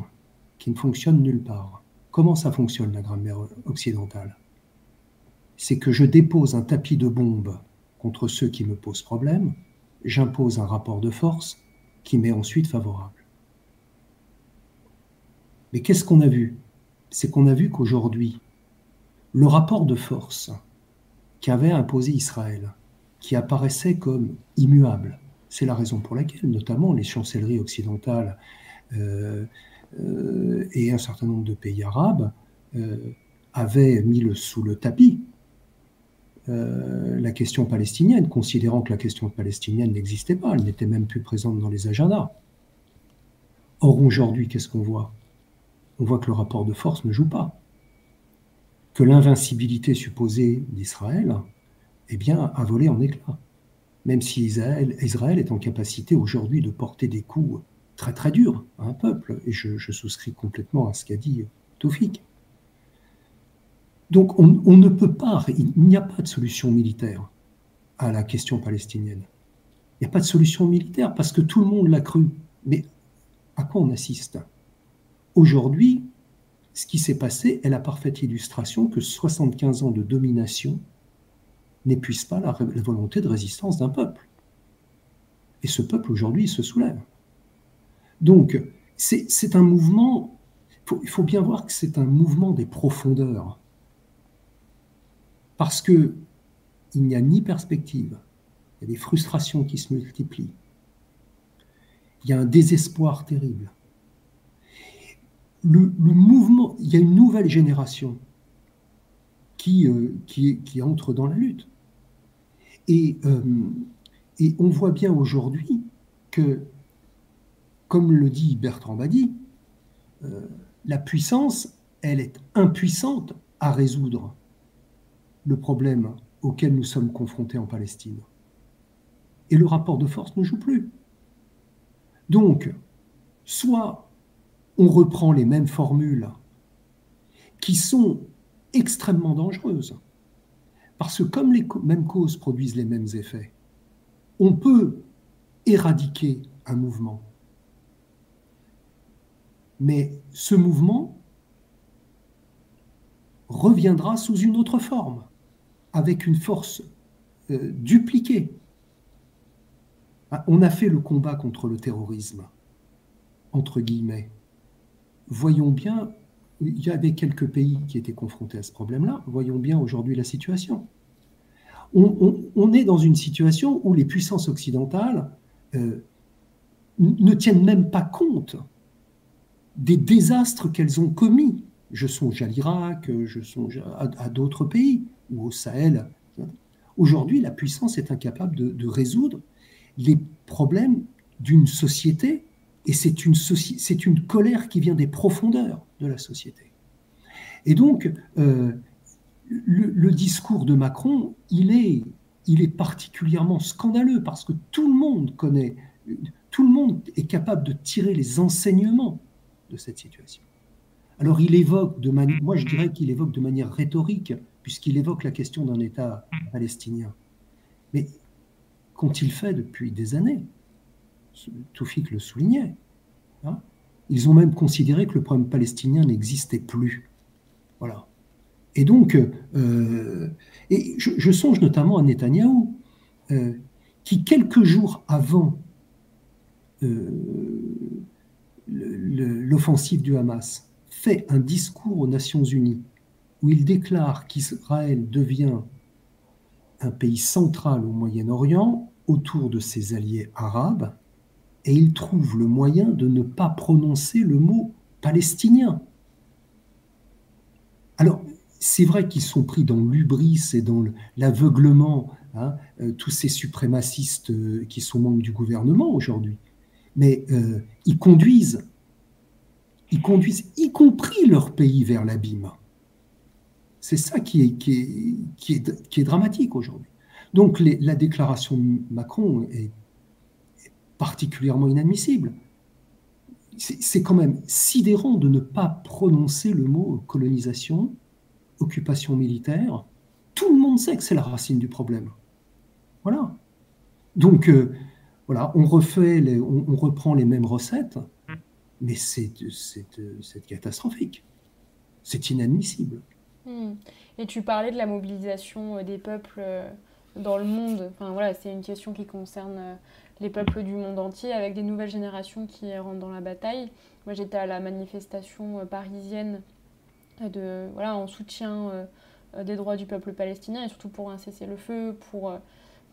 qui ne fonctionne nulle part. Comment ça fonctionne la grammaire occidentale? C'est que je dépose un tapis de bombes contre ceux qui me posent problème, j'impose un rapport de force qui m'est ensuite favorable. Mais qu'est-ce qu'on a vu? C'est qu'on a vu qu'aujourd'hui, le rapport de force qu'avait imposé Israël, qui apparaissait comme immuable. C'est la raison pour laquelle, notamment, les chancelleries occidentales euh, euh, et un certain nombre de pays arabes euh, avait mis sous le tapis la question palestinienne, considérant que la question palestinienne n'existait pas, elle n'était même plus présente dans les agendas. Or, aujourd'hui, qu'est-ce qu'on voit? On voit que le rapport de force ne joue pas. Que l'invincibilité supposée d'Israël, eh bien, a volé en éclats. Même si Israël, est en capacité aujourd'hui de porter des coups très très dur à un peuple, et je, souscris complètement à ce qu'a dit Taufik. Donc on, ne peut pas, il n'y a pas de solution militaire à la question palestinienne. Il n'y a pas de solution militaire parce que tout le monde l'a cru. Mais à quoi on assiste? Aujourd'hui, ce qui s'est passé est la parfaite illustration que 75 ans de domination n'épuisent pas la, volonté de résistance d'un peuple. Et ce peuple aujourd'hui se soulève. Donc, c'est un mouvement, il faut, bien voir que c'est un mouvement des profondeurs. Parce que il n'y a ni perspective, il y a des frustrations qui se multiplient, il y a un désespoir terrible. Le, mouvement, il y a une nouvelle génération qui, euh, qui, entre dans la lutte. Et, euh, et on voit bien aujourd'hui que comme le dit Bertrand Badi, euh, la puissance, elle est impuissante à résoudre le problème auquel nous sommes confrontés en Palestine. Et le rapport de force ne joue plus. Donc, soit on reprend les mêmes formules qui sont extrêmement dangereuses, parce que comme les mêmes causes produisent les mêmes effets, on peut éradiquer un mouvement mais ce mouvement reviendra sous une autre forme, avec une force euh, dupliquée. Ah, on a fait le combat contre le terrorisme, entre guillemets. Voyons bien, il y avait quelques pays qui étaient confrontés à ce problème-là, voyons bien aujourd'hui la situation. On, est dans une situation où les puissances occidentales euh, ne tiennent même pas compte des désastres qu'elles ont commis. Je songe à l'Irak, je songe à, d'autres pays, ou au Sahel. Aujourd'hui, la puissance est incapable de, résoudre les problèmes d'une société, et c'est une, colère qui vient des profondeurs de la société. Et donc, euh, le, discours de Macron, il est, il est particulièrement scandaleux parce que tout le monde connaît, tout le monde est capable de tirer les enseignements de cette situation. Alors il évoque de manière, moi je dirais qu'il évoque de manière rhétorique, puisqu'il évoque la question d'un État palestinien. Mais qu'ont-ils fait depuis des années? Toufik le soulignait. Hein Ils ont même considéré que le problème palestinien n'existait plus. Voilà. Et donc, euh, je, songe notamment à Netanyahou, euh, qui quelques jours avant euh, l'offensive du Hamas, fait un discours aux Nations Unies où il déclare qu'Israël devient un pays central au Moyen-Orient autour de ses alliés arabes, et il trouve le moyen de ne pas prononcer le mot palestinien. Alors, c'est vrai qu'ils sont pris dans l'ubris et dans l'aveuglement, hein, euh, tous ces suprémacistes euh, qui sont membres du gouvernement aujourd'hui mais euh, ils conduisent, ils conduisent, y compris leur pays vers l'abîme. C'est ça qui est, dramatique aujourd'hui. Donc la déclaration de Macron est, particulièrement inadmissible. C'est quand même sidérant de ne pas prononcer le mot colonisation, occupation militaire. Tout le monde sait que c'est la racine du problème. Voilà. Donc, euh, voilà, on refait, on, reprend les mêmes recettes, mais c'est catastrophique. C'est inadmissible. Hmm. Et tu parlais de la mobilisation euh, des peuples euh, dans le monde. Enfin voilà, c'est une question qui concerne les peuples du monde entier, avec des nouvelles générations qui rentrent dans la bataille. Moi, j'étais à la manifestation parisienne de voilà en soutien des droits du peuple palestinien et surtout pour un cessez-le-feu, pour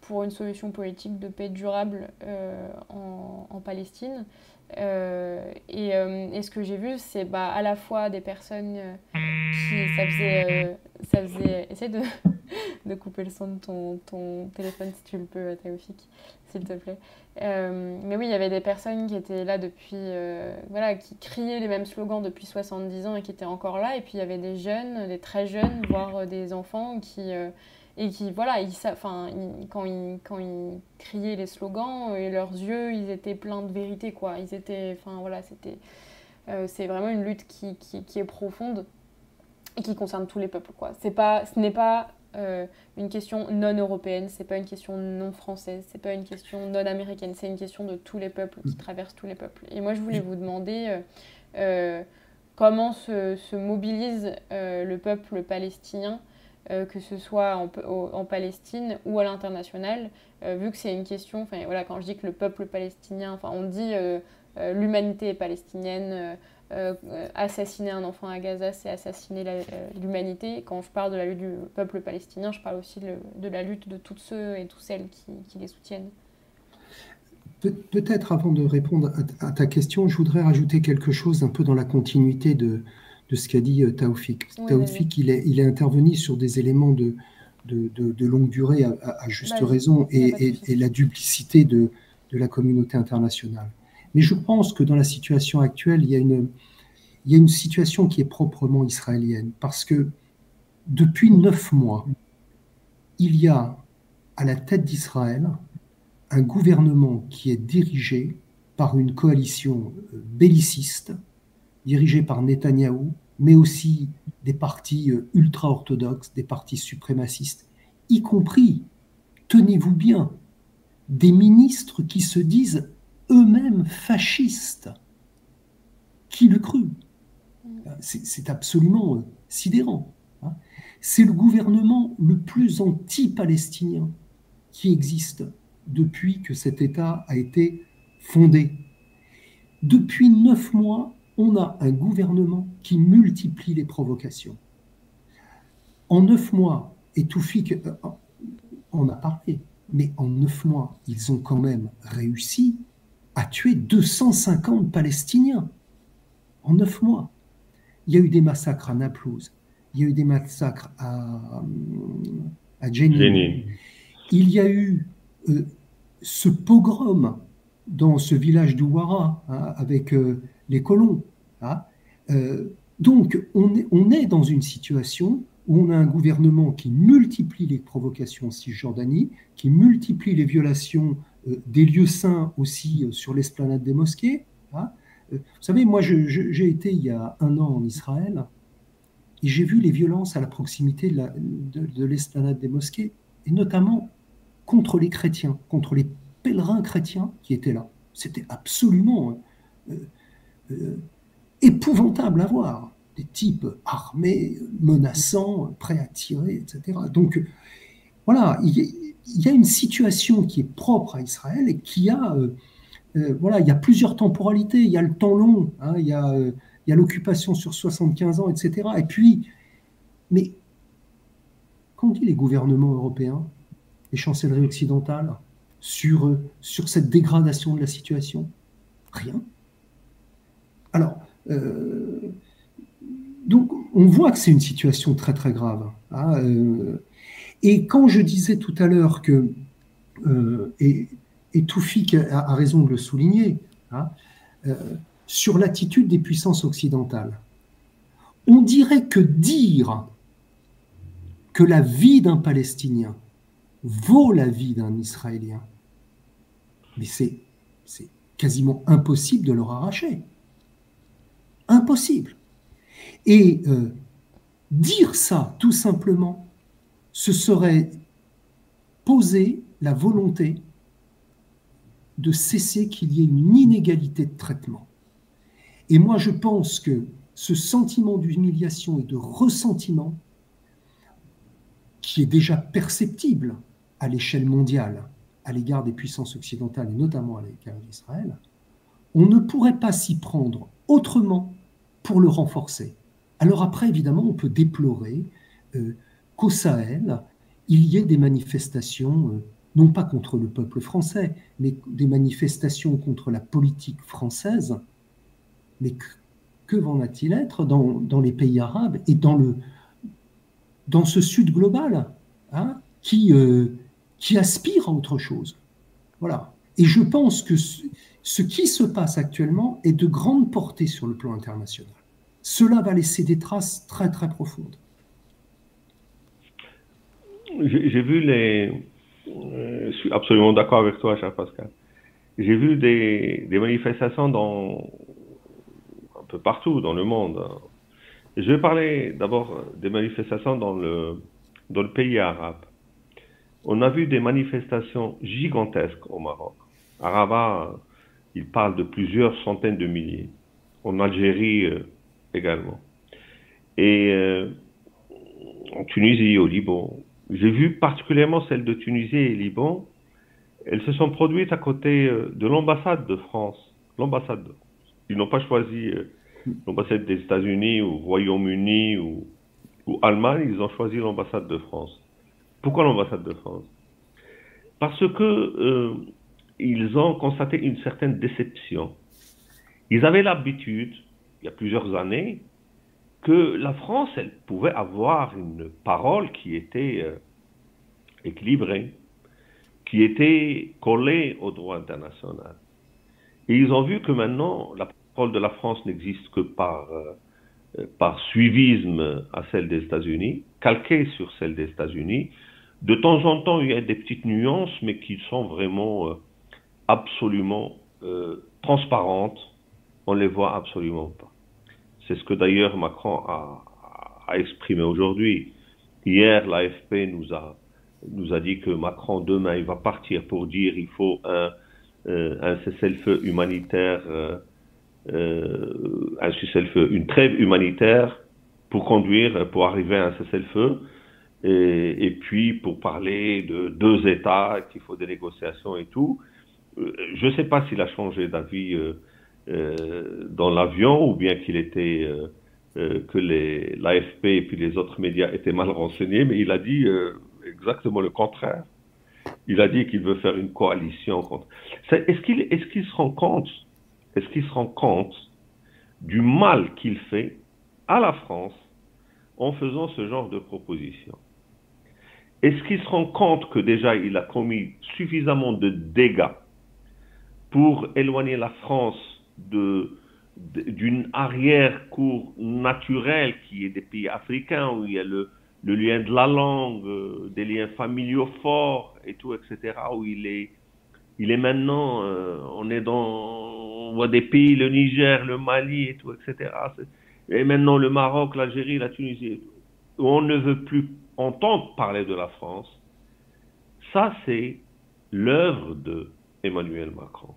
pour une solution politique de paix durable en, Palestine. Et, et, ce que j'ai vu, c'est bah, à la fois des personnes qui, ça faisait, ça faisait, essaie de, de couper le son de ton, ton téléphone si tu le peux, Taoufik, s'il te plaît. Euh, mais oui, il y avait des personnes qui étaient là depuis, euh, voilà, qui criaient les mêmes slogans depuis 70 ans et qui étaient encore là. Et puis il y avait des jeunes, des très jeunes, voire euh, des enfants qui, et qui, voilà, ils, enfin, quand, ils, quand ils criaient les slogans, et leurs yeux, ils étaient pleins de vérité, quoi. Ils étaient, enfin voilà, c'était, c'est vraiment une lutte qui, qui, qui, est profonde et qui concerne tous les peuples, quoi. C'est pas, ce n'est pas euh, une question non européenne, c'est pas une question non française, c'est pas une question non américaine, c'est une question de tous les peuples qui mm. traverse tous les peuples. Et moi, je voulais vous demander euh, euh, comment se, mobilise le peuple palestinien, que ce soit en, Palestine ou à l'international, vu que c'est une question. Enfin, voilà, quand je dis que le peuple palestinien, enfin, on dit l'humanité palestinienne. Euh, assassiner un enfant à Gaza, c'est assassiner euh, l'humanité. Quand je parle de la lutte du peuple palestinien, je parle aussi de, la lutte de toutes ceux et toutes celles qui, les soutiennent. Peut-être avant de répondre à ta question, je voudrais rajouter quelque chose un peu dans la continuité de, de ce qu'a dit euh, Taoufik. Taoufik, Il, est, il est intervenu sur des éléments de, de, longue durée à, juste raison et, et, la duplicité de, la communauté internationale. Mais je pense que dans la situation actuelle, il y a une, il y a une situation qui est proprement israélienne, parce que depuis neuf mois, il y a à la tête d'Israël un gouvernement qui est dirigé par une coalition euh, belliciste, dirigée par Netanyahou, mais aussi des partis euh, ultra-orthodoxes, des partis suprémacistes, y compris, tenez-vous bien, des ministres qui se disent eux-mêmes fascistes. Qui le crut? C'est absolument euh, sidérant. Hein. C'est le gouvernement le plus anti-palestinien qui existe depuis que cet État a été fondé. Depuis neuf mois, on a un gouvernement qui multiplie les provocations. En neuf mois, et Toufik en a parlé, mais en neuf mois, ils ont quand même réussi a tué 250 Palestiniens en neuf mois. Il y a eu des massacres à Naplouse, il y a eu des massacres à, à Jenin. Il y a eu euh, ce pogrom dans ce village d'Ouara hein, avec euh, les colons. Hein. Euh, donc, on est, dans une situation où on a un gouvernement qui multiplie les provocations en Cisjordanie, qui multiplie les violations euh, des lieux saints aussi euh, sur l'esplanade des mosquées. Hein. Vous savez, moi, j'ai été il y a un an en Israël et j'ai vu les violences à la proximité de l'esplanade des mosquées, et notamment contre les chrétiens, contre les pèlerins chrétiens qui étaient là. C'était absolument épouvantable à voir. Des types armés, menaçants, prêts à tirer, etc. Donc, voilà, il, y a une situation qui est propre à Israël et qui a, euh, euh, voilà, il y a plusieurs temporalités. Il y a le temps long, hein, il y a, euh, il y a l'occupation sur 75 ans, etc. Et puis, mais qu'ont dit les gouvernements européens, les chancelleries occidentales sur, sur cette dégradation de la situation? Rien. Alors, donc, on voit que c'est une situation très très grave. Hein, et quand je disais tout à l'heure que, euh, et, et Toufik a, raison de le souligner, hein, euh, sur l'attitude des puissances occidentales, on dirait que dire que la vie d'un Palestinien vaut la vie d'un Israélien, mais c'est quasiment impossible de leur arracher. Impossible. Et euh, dire ça, tout simplement, ce serait poser la volonté de cesser qu'il y ait une inégalité de traitement. Et moi, je pense que ce sentiment d'humiliation et de ressentiment, qui est déjà perceptible à l'échelle mondiale à l'égard des puissances occidentales et notamment à l'égard d'Israël, on ne pourrait pas s'y prendre autrement pour le renforcer. Alors après, évidemment, on peut déplorer euh, qu'au Sahel, il y ait des manifestations euh, non pas contre le peuple français, mais des manifestations contre la politique française, mais que, va-t-il être dans, les pays arabes et dans, le, dans ce Sud global hein, qui, euh, qui aspire à autre chose? Voilà. Et je pense que ce qui se passe actuellement est de grande portée sur le plan international. Cela va laisser des traces très très profondes. J'ai vu les. Euh, je suis absolument d'accord avec toi, cher Pascal. J'ai vu des, manifestations dans un peu partout dans le monde. Je vais parler d'abord des manifestations dans le, dans le pays arabe. On a vu des manifestations gigantesques au Maroc. À Rabat, il parle de plusieurs centaines de milliers. En Algérie euh, également. Et euh, en Tunisie, au Liban, j'ai vu particulièrement celles de Tunisie et Liban. Elles se sont produites à côté euh, de l'ambassade de France. L'ambassade. Ils n'ont pas choisi l'ambassade des États-Unis ou Royaume-Uni ou, ou Allemagne, ils ont choisi l'ambassade de France. Pourquoi l'ambassade de France? Parce que ils ont constaté une certaine déception. Ils avaient l'habitude, il y a plusieurs années, que la France, elle pouvait avoir une parole qui était euh, équilibrée, qui était collée au droit international. Et ils ont vu que maintenant, la parole de la France n'existe que par, euh, par suivisme à celle des États-Unis, calquée sur celle des États-Unis. De temps en temps, il y a des petites nuances, mais qui sont vraiment... Euh, absolument transparentes, on ne les voit absolument pas. C'est ce que d'ailleurs Macron a, exprimé aujourd'hui. Hier, l'AFP nous a, nous a dit que Macron, demain, il va partir pour dire qu'il faut un, euh, un cessez-le-feu humanitaire, euh, un cessez-le-feu, une trêve humanitaire pour conduire, pour arriver à un cessez-le-feu. Et, et, puis pour parler de deux États, qu'il faut des négociations et tout. Euh, je ne sais pas s'il a changé d'avis euh, euh, dans l'avion ou bien qu'il était que l'AFP et puis les autres médias étaient mal renseignés, mais il a dit exactement le contraire. Il a dit qu'il veut faire une coalition contre. Est-ce qu'il est qu'il se rend compte Est-ce qu'il se rend compte du mal qu'il fait à la France en faisant ce genre de proposition? Est-ce qu'il se rend compte que déjà il a commis suffisamment de dégâts pour éloigner la France d'une arrière-cour naturelle qui est des pays africains où il y a le, le lien de la langue, euh, des liens familiaux forts et tout, etc., où il est, il est maintenant, euh, on est dans, on voit des pays, le Niger, le Mali et tout, etc., et maintenant le Maroc, l'Algérie, la Tunisie, où on ne veut plus entendre parler de la France, ça c'est l'œuvre de Emmanuel Macron.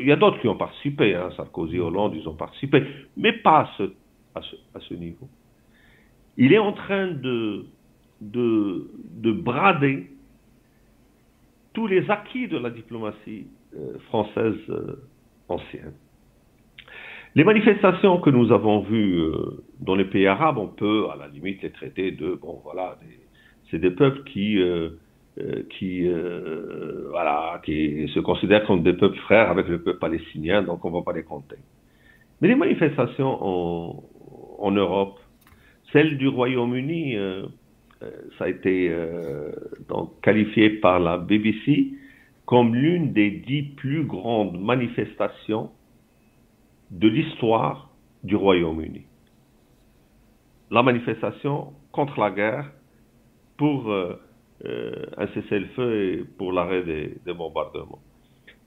Il y a d'autres qui ont participé, hein, Sarkozy, Hollande, ils ont participé, mais pas à ce, niveau. Il est en train de, de, brader tous les acquis de la diplomatie euh, française euh, ancienne. Les manifestations que nous avons vues euh, dans les pays arabes, on peut à la limite les traiter de, bon voilà, c'est des peuples qui qui, euh, voilà, qui se considèrent comme des peuples frères avec le peuple palestinien, donc on ne va pas les compter. Mais les manifestations en, en Europe, celle du Royaume-Uni, euh, ça a été donc qualifié par la BBC comme l'une des dix plus grandes manifestations de l'histoire du Royaume-Uni. La manifestation contre la guerre pour euh, un cessez-le-feu pour l'arrêt des, bombardements.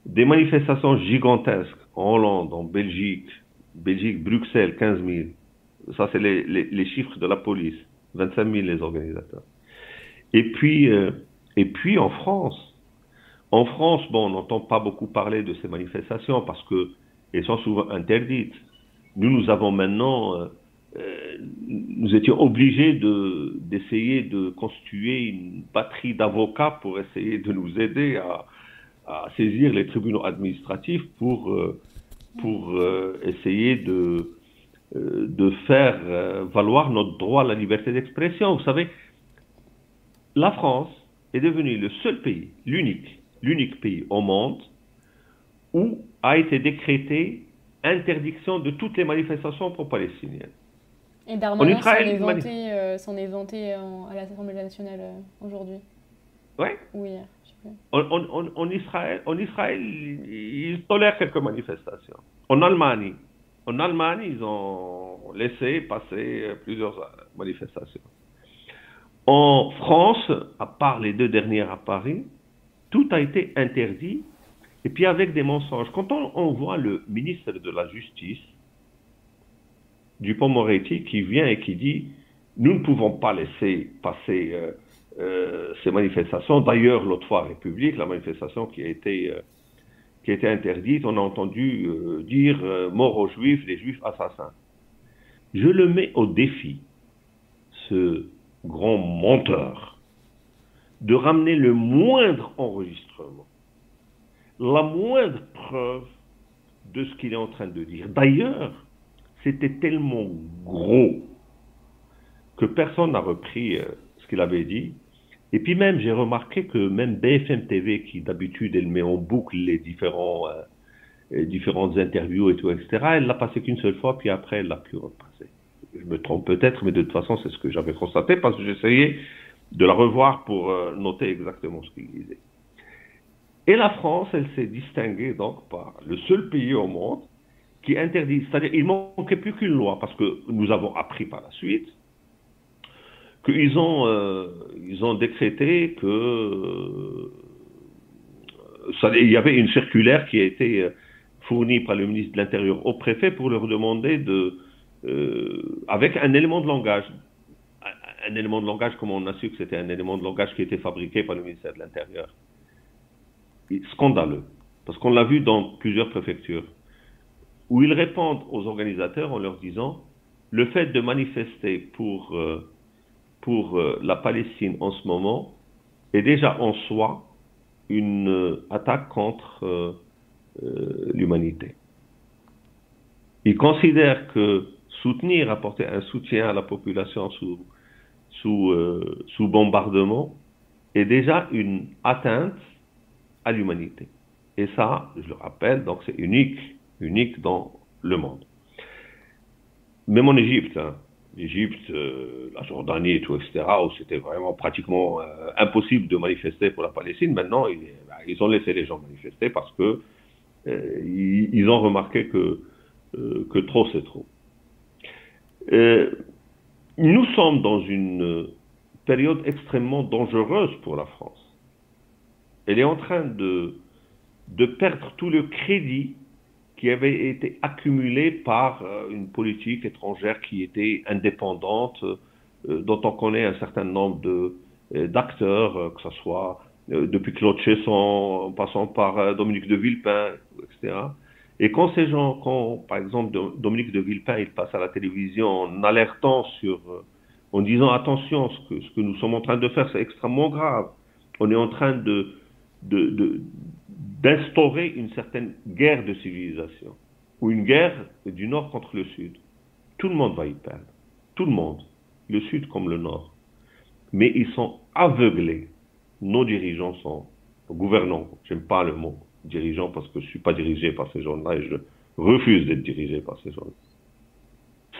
Des manifestations gigantesques en Hollande, en Belgique, Belgique, Bruxelles, 15 000. Ça, c'est les, chiffres de la police. 25 000 les organisateurs. Et puis, euh, et puis en France. En France, bon, on n'entend pas beaucoup parler de ces manifestations parce qu'elles sont souvent interdites. Nous, nous avons maintenant euh, euh, nous étions obligés de, d'essayer de constituer une batterie d'avocats pour essayer de nous aider à, saisir les tribunaux administratifs pour, euh, euh, essayer de, de faire valoir notre droit à la liberté d'expression. Vous savez, la France est devenu le seul pays, l'unique, l'unique pays au monde où a été décrété interdiction de toutes les manifestations pro-palestiniennes. Et Darmanin s'en est vanté, euh, est vanté à l'Assemblée nationale euh, aujourd'hui. Ouais. Oui. En, Israël, en Israël, ils tolèrent quelques manifestations. En Allemagne, en Allemagne, ils ont laissé passer euh, plusieurs manifestations. En France, à part les deux dernières à Paris, tout a été interdit et puis avec des mensonges. Quand on, voit le ministre de la Justice, Dupont-Moretti, qui vient et qui dit nous ne pouvons pas laisser passer euh, euh, ces manifestations. D'ailleurs, l'autre fois, République, la manifestation qui a été, euh, qui a été interdite, on a entendu dire mort aux Juifs, les Juifs assassins. Je le mets au défi, ce grand menteur, de ramener le moindre enregistrement la moindre preuve de ce qu'il est en train de dire. D'ailleurs, c'était tellement gros que personne n'a repris euh, ce qu'il avait dit. Et puis même, j'ai remarqué que même BFM TV, qui d'habitude, elle met en boucle les différents, euh, différentes interviews et tout, etc., elle l'a passé qu'une seule fois, puis après, elle l'a pu repasser. Je me trompe peut-être, mais de toute façon, c'est ce que j'avais constaté, parce que j'essayais de la revoir pour euh, noter exactement ce qu'il disait. Et la France, elle s'est distinguée donc par le seul pays au monde qui interdit, c'est-à-dire il manquait plus qu'une loi, parce que nous avons appris par la suite qu'ils ont, euh, ont décrété que euh, il y avait une circulaire qui a été euh, fournie par le ministre de l'Intérieur au préfet pour leur demander de, avec un élément de langage, un, un élément de langage comme on a su que c'était un élément de langage qui était fabriqué par le ministère de l'Intérieur. Scandaleux, parce qu'on l'a vu dans plusieurs préfectures, où ils répondent aux organisateurs en leur disant le fait de manifester pour, euh, pour euh, la Palestine en ce moment est déjà en soi une euh, attaque contre l'humanité. Ils considèrent que soutenir, apporter un soutien à la population sous, sous, sous bombardement est déjà une atteinte à l'humanité. Et ça, je le rappelle, donc c'est unique, unique dans le monde. Même en Égypte, hein, l'Égypte, euh, la Jordanie et tout, etc., où c'était vraiment pratiquement euh, impossible de manifester pour la Palestine, maintenant, ils, bah, ils, ont laissé les gens manifester parce que euh, ils, ont remarqué que, que trop, c'est trop. nous sommes dans une période extrêmement dangereuse pour la France elle est en train de, de perdre tout le crédit qui avait été accumulé par euh, une politique étrangère qui était indépendante, euh, dont on connaît un certain nombre euh, d'acteurs, que ce soit depuis Claude Chesson, en passant par Dominique de Villepin, etc. Et quand ces gens, quand par exemple Dominique de Villepin, il passe à la télévision en alertant sur, en disant attention, ce que, ce que nous sommes en train de faire, c'est extrêmement grave. On est en train de, d'instaurer une certaine guerre de civilisation, ou une guerre du Nord contre le Sud. Tout le monde va y perdre. Tout le monde. Le Sud comme le Nord. Mais ils sont aveuglés. Nos dirigeants sont gouvernants. J'aime pas le mot dirigeant parce que je suis pas dirigé par ces gens-là et je refuse d'être dirigé par ces gens-là.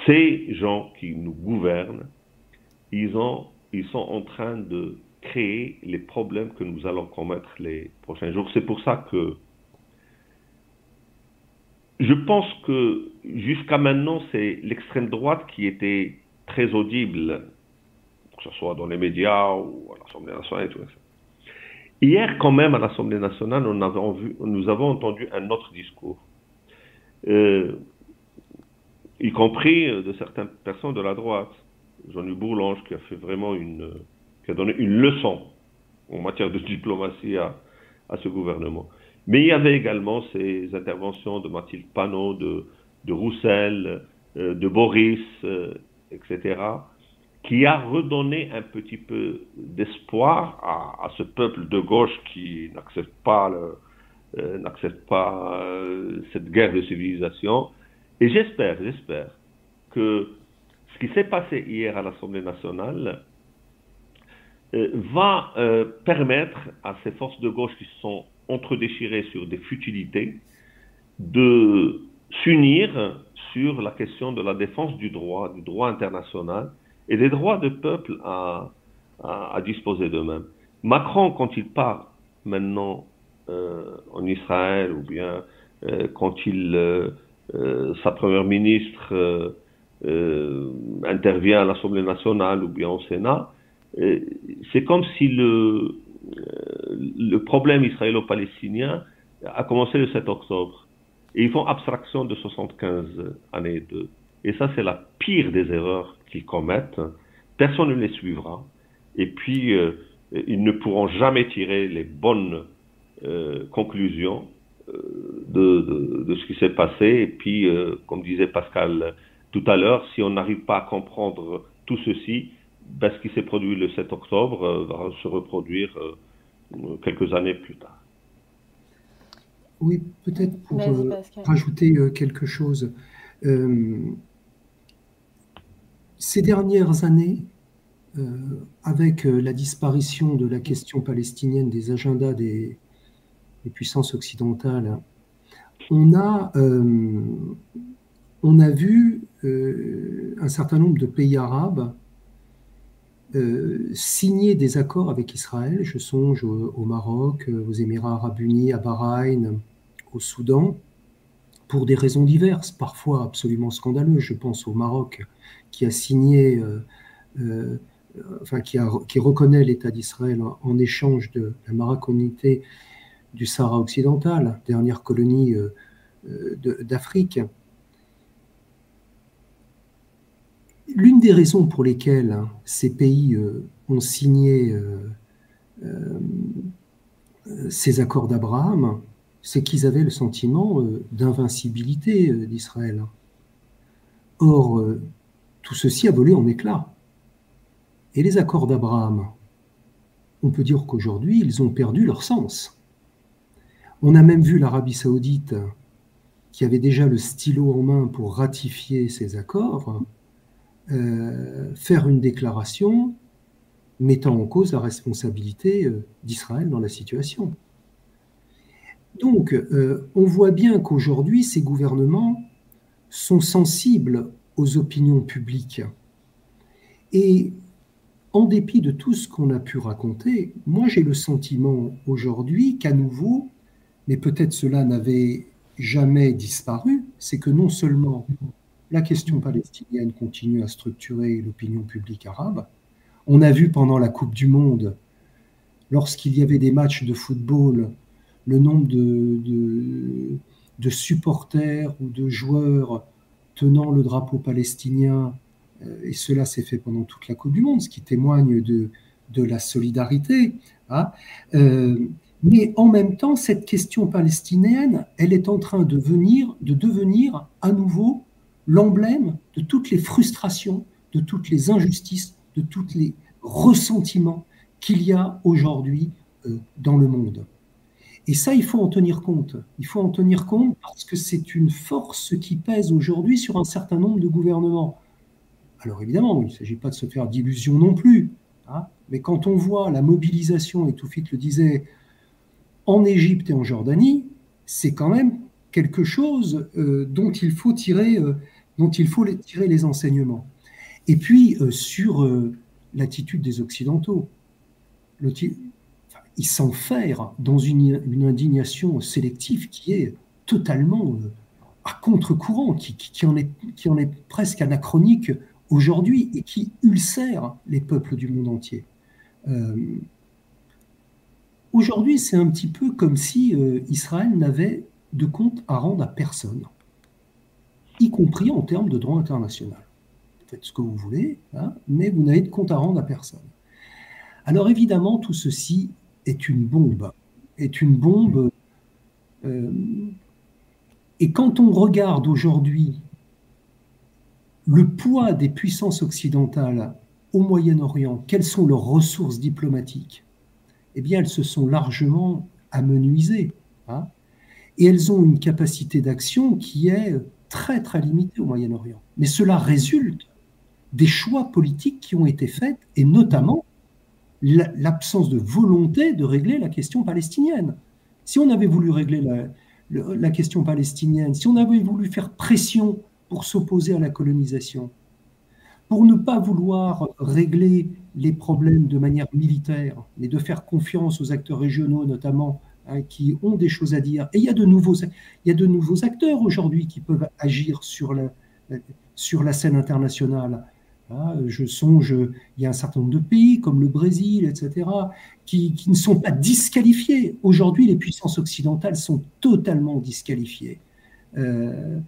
Ces gens qui nous gouvernent, ils, ont, ils sont en train de créer les problèmes que nous allons commettre les prochains jours. C'est pour ça que je pense que jusqu'à maintenant, c'est l'extrême droite qui était très audible, que ce soit dans les médias ou à l'Assemblée nationale. Hier, quand même, à l'Assemblée nationale, nous avons, entendu un autre discours, euh, y compris de certaines personnes de la droite. Jean-Luc Bourlange, qui a fait vraiment une, qui a donné une leçon en matière de diplomatie à, ce gouvernement. Mais il y avait également ces interventions de Mathilde Panot, de, Roussel, euh, de Boris, euh, etc., qui a redonné un petit peu d'espoir à, ce peuple de gauche qui n'accepte pas, euh, n'accepte pas cette guerre de civilisation. Et j'espère, j'espère que ce qui s'est passé hier à l'Assemblée nationale va permettre à ces forces de gauche qui se sont entre-déchirées sur des futilités de s'unir sur la question de la défense du droit, du droit international et des droits des peuples à, disposer d'eux-mêmes. Macron, quand il part maintenant euh, en Israël ou bien euh, quand il, euh, sa première ministre intervient à l'Assemblée nationale ou bien au Sénat, c'est comme si le, le problème israélo-palestinien a commencé le 7 octobre. Et ils font abstraction de 75 années de. Et ça, c'est la pire des erreurs qu'ils commettent. Personne ne les suivra. Et puis, euh, ils ne pourront jamais tirer les bonnes euh, conclusions euh, de, de, ce qui s'est passé. Et puis, comme disait Pascal tout à l'heure, si on n'arrive pas à comprendre tout ceci, ben, ce qui s'est produit le 7 octobre va se reproduire quelques années plus tard. Oui, peut-être pour rajouter quelque chose. ces dernières années, euh, avec euh, la disparition de la question palestinienne des agendas des, puissances occidentales, on a, euh, on a vu un certain nombre de pays arabes signer des accords avec Israël. Je songe au, Maroc, aux Émirats arabes unis, à Bahreïn, au Soudan, pour des raisons diverses, parfois absolument scandaleuses. Je pense au Maroc qui a signé enfin, qui, reconnaît l'État d'Israël en, échange de la maraconité du Sahara occidental, dernière colonie euh, euh, d'Afrique. L'une des raisons pour lesquelles hein, ces pays euh, ont signé ces accords d'Abraham, c'est qu'ils avaient le sentiment d'invincibilité d'Israël. Or, tout ceci a volé en éclats. Et les accords d'Abraham, on peut dire qu'aujourd'hui, ils ont perdu leur sens. On a même vu l'Arabie saoudite, qui avait déjà le stylo en main pour ratifier ces accords, euh, faire une déclaration mettant en cause la responsabilité euh, d'Israël dans la situation. Donc, euh, on voit bien qu'aujourd'hui, ces gouvernements sont sensibles aux opinions publiques. Et en dépit de tout ce qu'on a pu raconter, moi j'ai le sentiment aujourd'hui qu'à nouveau, mais peut-être cela n'avait jamais disparu, c'est que non seulement la question palestinienne continue à structurer l'opinion publique arabe, on a vu pendant la Coupe du Monde, lorsqu'il y avait des matchs de football, le nombre de, supporters ou de joueurs tenant le drapeau palestinien euh, et cela s'est fait pendant toute la Coupe du Monde, ce qui témoigne de, de la solidarité. Hein. Euh, mais en même temps, cette question palestinienne, elle est en train de, venir, de devenir à nouveau l'emblème de toutes les frustrations, de toutes les injustices, de tous les ressentiments qu'il y a aujourd'hui euh, dans le monde. Et ça, il faut en tenir compte. Il faut en tenir compte parce que c'est une force qui pèse aujourd'hui sur un certain nombre de gouvernements. Alors évidemment, il ne s'agit pas de se faire d'illusions non plus, hein, mais quand on voit la mobilisation, et Toufik le disait, en Égypte et en Jordanie, c'est quand même quelque chose euh, dont il faut tirer, euh, dont il faut tirer les enseignements. Et puis euh, sur l'attitude des Occidentaux, ils s'enferment dans une, indignation sélective qui est totalement à contre-courant, qui, en est, presque anachronique aujourd'hui et qui ulcère les peuples du monde entier. Euh, aujourd'hui, c'est un petit peu comme si euh, Israël n'avait de compte à rendre à personne, y compris en termes de droit international. Faites ce que vous voulez, hein, mais vous n'avez de compte à rendre à personne. Alors évidemment, tout ceci est une bombe, est une bombe. Euh, et quand on regarde aujourd'hui le poids des puissances occidentales au Moyen-Orient, quelles sont leurs ressources diplomatiques Eh bien, elles se sont largement amenuisées. Hein. et elles ont une capacité d'action qui est très, très au Moyen-Orient. Mais cela résulte des choix politiques qui ont été faits, et notamment l'absence de volonté de régler la question palestinienne. Si on avait voulu régler la, la question palestinienne, si on avait voulu faire pression pour s'opposer à la colonisation, pour ne pas vouloir régler les problèmes de manière militaire, mais de faire confiance aux acteurs régionaux notamment, hein, qui ont des choses à dire. Et il y a de nouveaux, il y a de nouveaux acteurs aujourd'hui qui peuvent agir sur la, sur la scène internationale. Ah, je songe, il y a un certain nombre de pays comme le Brésil, etc., qui, qui ne sont pas disqualifiés. Aujourd'hui, les puissances occidentales sont totalement disqualifiées euh,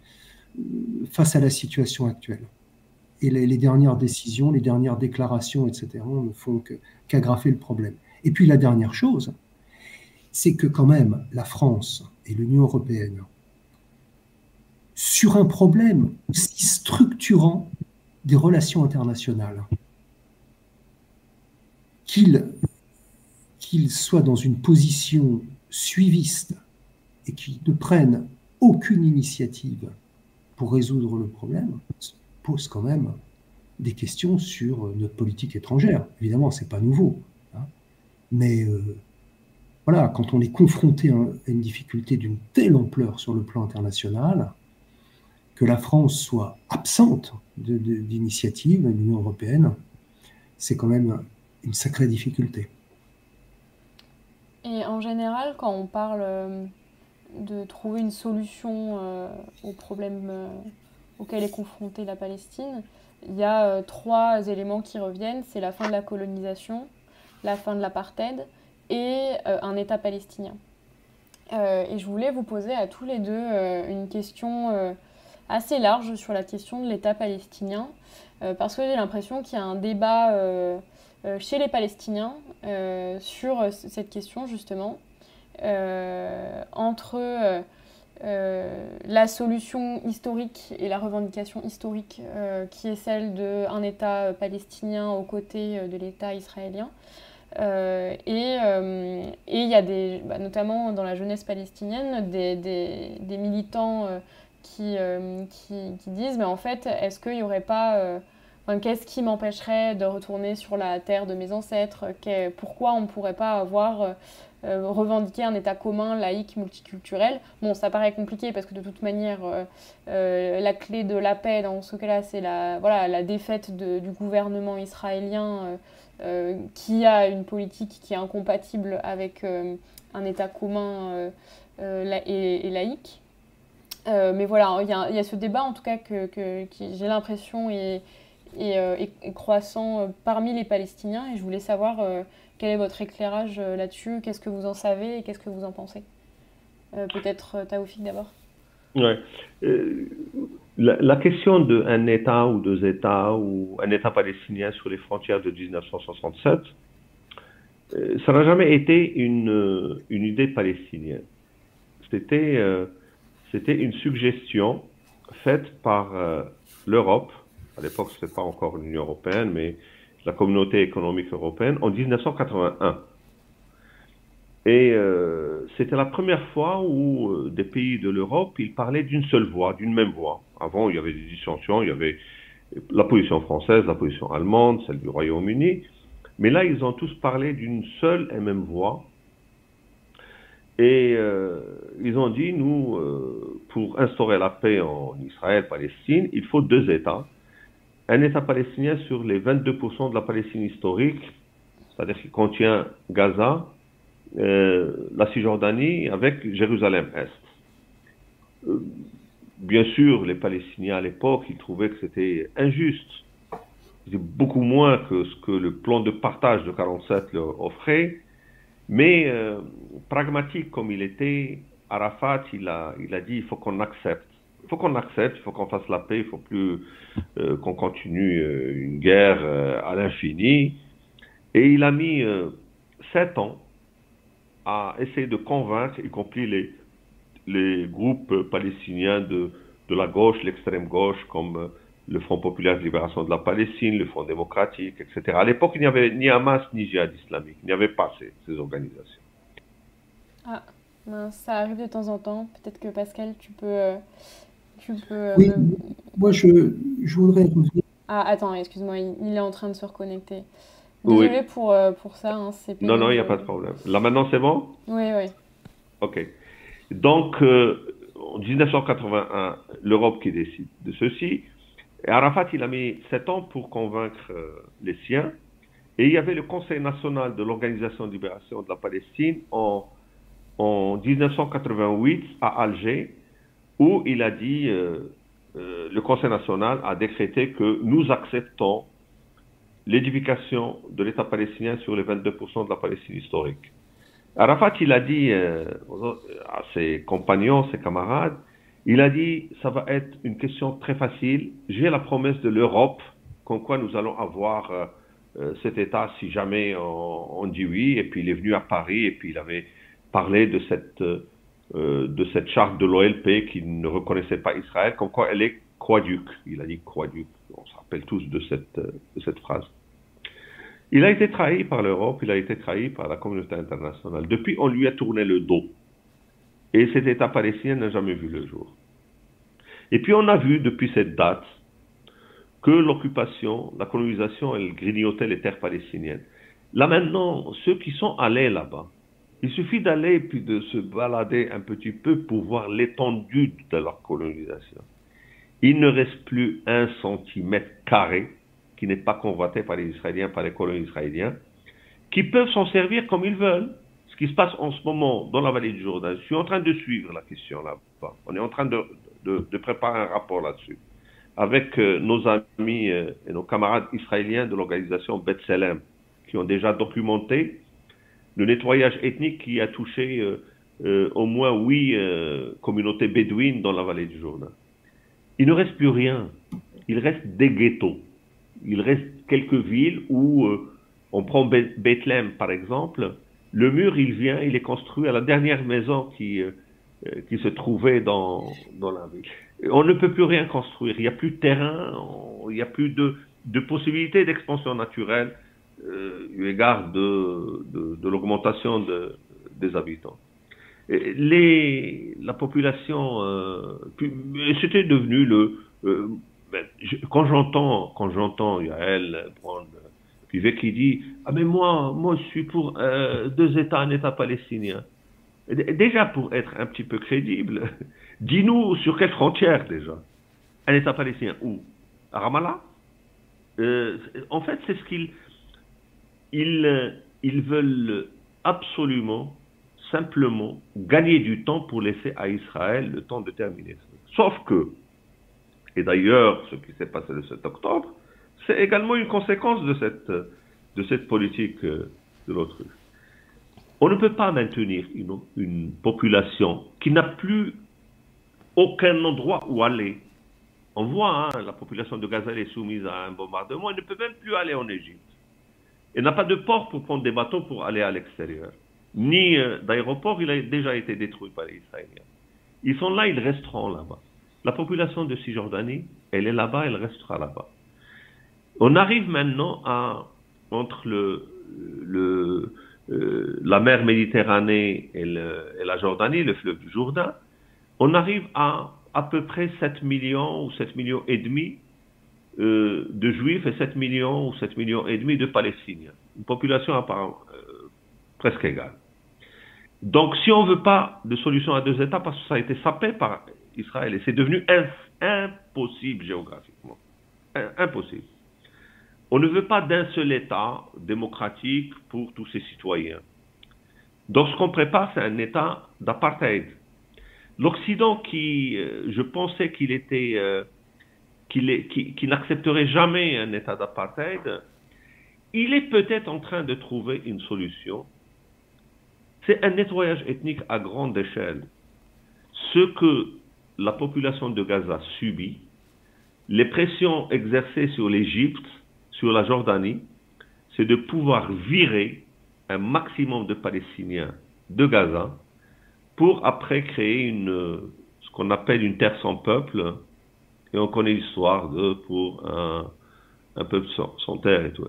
face à la situation actuelle. Et les, dernières décisions, les dernières déclarations, etc., ne font qu'aggraver le problème. Et puis la dernière chose, c'est que quand même la France et l'Union européenne, sur un problème aussi structurant des relations internationales, qu'ils soient dans une position suiviste et qu'ils ne prennent aucune initiative pour résoudre le problème, pose quand même des questions sur notre politique étrangère. Évidemment, ce n'est pas nouveau. Hein. mais euh, voilà, quand on est confronté à une difficulté d'une telle ampleur sur le plan international, que la France soit absente d'initiative de, l'Union européenne, c'est quand même une sacrée difficulté. Et en général, quand on parle euh, de trouver une solution euh, au problème euh, auquel est confrontée la Palestine, il y a trois éléments qui reviennent. C'est la fin de la colonisation, la fin de l'apartheid et un État palestinien. et je voulais vous poser à tous les deux une question assez large sur la question de l'État palestinien, euh, parce que j'ai l'impression qu'il y a un débat euh, euh, chez les Palestiniens sur cette question justement, entre la solution historique et la revendication historique qui est celle d'un État palestinien aux côtés de l'État israélien. Et il y a des, bah, notamment dans la jeunesse palestinienne des, des, militants euh, qui, qui, disent, mais en fait, est-ce qu'il n'y aurait pas... Euh, qu'est-ce qui m'empêcherait de retourner sur la terre de mes ancêtres? Pourquoi on ne pourrait pas avoir euh, revendiqué un État commun, laïque, multiculturel? Bon, ça paraît compliqué parce que de toute manière, la clé de la paix dans ce cas-là, c'est la, voilà, la défaite du gouvernement israélien qui a une politique qui est incompatible avec un État commun et, laïque. Euh, mais voilà, il y, a, ce débat en tout cas que, j'ai l'impression est, euh, croissant euh, parmi les Palestiniens et je voulais savoir quel est votre éclairage là-dessus, qu'est-ce que vous en savez et qu'est-ce que vous en pensez? Peut-être Taoufik d'abord. Ouais. La, question d'un État ou deux États ou un État palestinien sur les frontières de 1967, ça n'a jamais été une, une idée palestinienne. C'était une suggestion faite par euh, l'Europe, à l'époque ce n'était pas encore l'Union européenne, mais la communauté économique européenne, en 1981. Et euh, c'était la première fois où euh, des pays de l'Europe, ils parlaient d'une seule voix, d'une même voix. Avant, il y avait des dissensions, il y avait la position française, la position allemande, celle du Royaume-Uni. Mais là, ils ont tous parlé d'une seule et même voix, et euh, ils ont dit, nous, pour instaurer la paix en Israël-Palestine, il faut deux États. Un État palestinien sur les 22% de la Palestine historique, c'est-à-dire qui contient Gaza, euh, la Cisjordanie avec Jérusalem-Est. bien sûr, les Palestiniens à l'époque, ils trouvaient que c'était injuste. C'était beaucoup moins que ce que le plan de partage de 47 leur offrait. Mais euh, pragmatique comme il était, Arafat, il a, il a dit il faut qu'on accepte. Il faut qu'on accepte, il faut qu'on fasse la paix, il ne faut plus euh, qu'on continue euh, une guerre à l'infini. Et il a mis sept ans à essayer de convaincre, y compris les, les groupes palestiniens de, de la gauche, l'extrême gauche, comme le Front populaire de libération de la Palestine, le Front démocratique, etc. À l'époque, il n'y avait ni Hamas ni Jihad islamique. Il n'y avait pas ces, ces organisations. Ah, ça arrive de temps en temps. Peut-être que Pascal, tu peux. Euh, tu peux euh, oui, moi je, je voudrais Ah, attends, excuse-moi, il, est en train de se reconnecter. Désolé pour, euh, pour ça. Hein, non, non, il n'y a pas de problème. Là maintenant, c'est bon? Oui, oui. Ok. Donc, euh, en 1981, l'Europe qui décide de ceci. Et Arafat, il a mis sept ans pour convaincre euh, les siens. Et il y avait le Conseil national de l'Organisation de libération de la Palestine en, en 1988 à Alger, où il a dit, le Conseil national a décrété que nous acceptons l'édification de l'État palestinien sur les 22% de la Palestine historique. Arafat, il a dit euh, à ses compagnons, ses camarades, il a dit, ça va être une question très facile. J'ai la promesse de l'Europe, comme quoi nous allons avoir euh, euh, cet État si jamais on, dit oui. Et puis il est venu à Paris et puis il avait parlé de cette, de cette charte de l'OLP qui ne reconnaissait pas Israël, comme quoi elle est croix-duc. Il a dit croix-duc. On se rappelle tous de cette, de cette phrase. Il a été trahi par l'Europe, il a été trahi par la communauté internationale. Depuis, on lui a tourné le dos. Et cet État palestinien n'a jamais vu le jour. Et puis, on a vu depuis cette date que l'occupation, la colonisation, elle grignotait les terres palestiniennes. Là maintenant, ceux qui sont allés là-bas, il suffit d'aller puis de se balader un petit peu pour voir l'étendue de leur colonisation. Il ne reste plus un centimètre carré qui n'est pas convoité par les Israéliens, par les colons israéliens, qui peuvent s'en servir comme ils veulent. Ce qui se passe en ce moment dans la vallée du Jourdain, je suis en train de suivre la question là-bas. On est en train de, préparer un rapport là-dessus avec euh, nos amis euh, et nos camarades israéliens de l'organisation B'Tselem, qui ont déjà documenté le nettoyage ethnique qui a touché euh, au moins huit communautés bédouines dans la vallée du Jourdain. Il ne reste plus rien. Il reste des ghettos il reste quelques villes où euh, on prend Bethléem par exemple. Le mur, il vient, il est construit à la dernière maison qui, euh, euh, qui se trouvait dans, dans la ville. On ne peut plus rien construire. Il n'y a plus de terrain, il n'y a plus de, de possibilité d'expansion naturelle eu égard de, de, l'augmentation de, des habitants. La population, c'était devenu le, quand j'entends, quand j'entends Yael prendre Pivet qui dit Ah, mais moi, moi, je suis pour euh, deux États, un État palestinien. Déjà, pour être un petit peu crédible, dis-nous sur quelle frontière déjà Un État palestinien Où? À Ramallah? Euh, En fait, c'est ce qu'ils ils, ils veulent absolument, simplement, gagner du temps pour laisser à Israël le temps de terminer. Sauf que, et d'ailleurs, ce qui s'est passé le 7 octobre, c'est également une conséquence de cette, politique euh, de l'autruche. On ne peut pas maintenir une, une population qui n'a plus aucun endroit où aller. On voit, hein, la population de Gaza est soumise à un bombardement, elle ne peut même plus aller en Égypte. Elle n'a pas de port pour prendre des bateaux pour aller à l'extérieur. Ni euh, d'aéroport, il a déjà été détruit par les Israéliens. Ils sont là, ils resteront là-bas. La population de Cisjordanie, elle est là-bas, elle restera là-bas. On arrive maintenant à, entre le, le, euh, la mer Méditerranée et, la Jordanie, le fleuve du Jourdain, on arrive à à peu près 7 millions ou 7 millions et demi euh, de juifs et 7 millions ou 7 millions et demi de palestiniens. Une population apparemment euh, presque égale. Donc si on ne veut pas de solution à deux États, parce que ça a été sapé par Israël. Et c'est devenu impossible géographiquement. Impossible. On ne veut pas d'un seul État démocratique pour tous ses citoyens. Donc ce qu'on prépare, c'est un État d'apartheid. L'Occident qui, euh, je pensais qu'il était, euh, qu'il n'accepterait jamais un État d'apartheid, il est peut-être en train de trouver une solution. C'est un nettoyage ethnique à grande échelle. Ce que la population de Gaza subit, les pressions exercées sur l'Égypte, sur la Jordanie, c'est de pouvoir virer un maximum de Palestiniens de Gaza pour après créer une, ce qu'on appelle une terre sans peuple. Et on connaît l'histoire de pour un, peuple sans, terre et tout.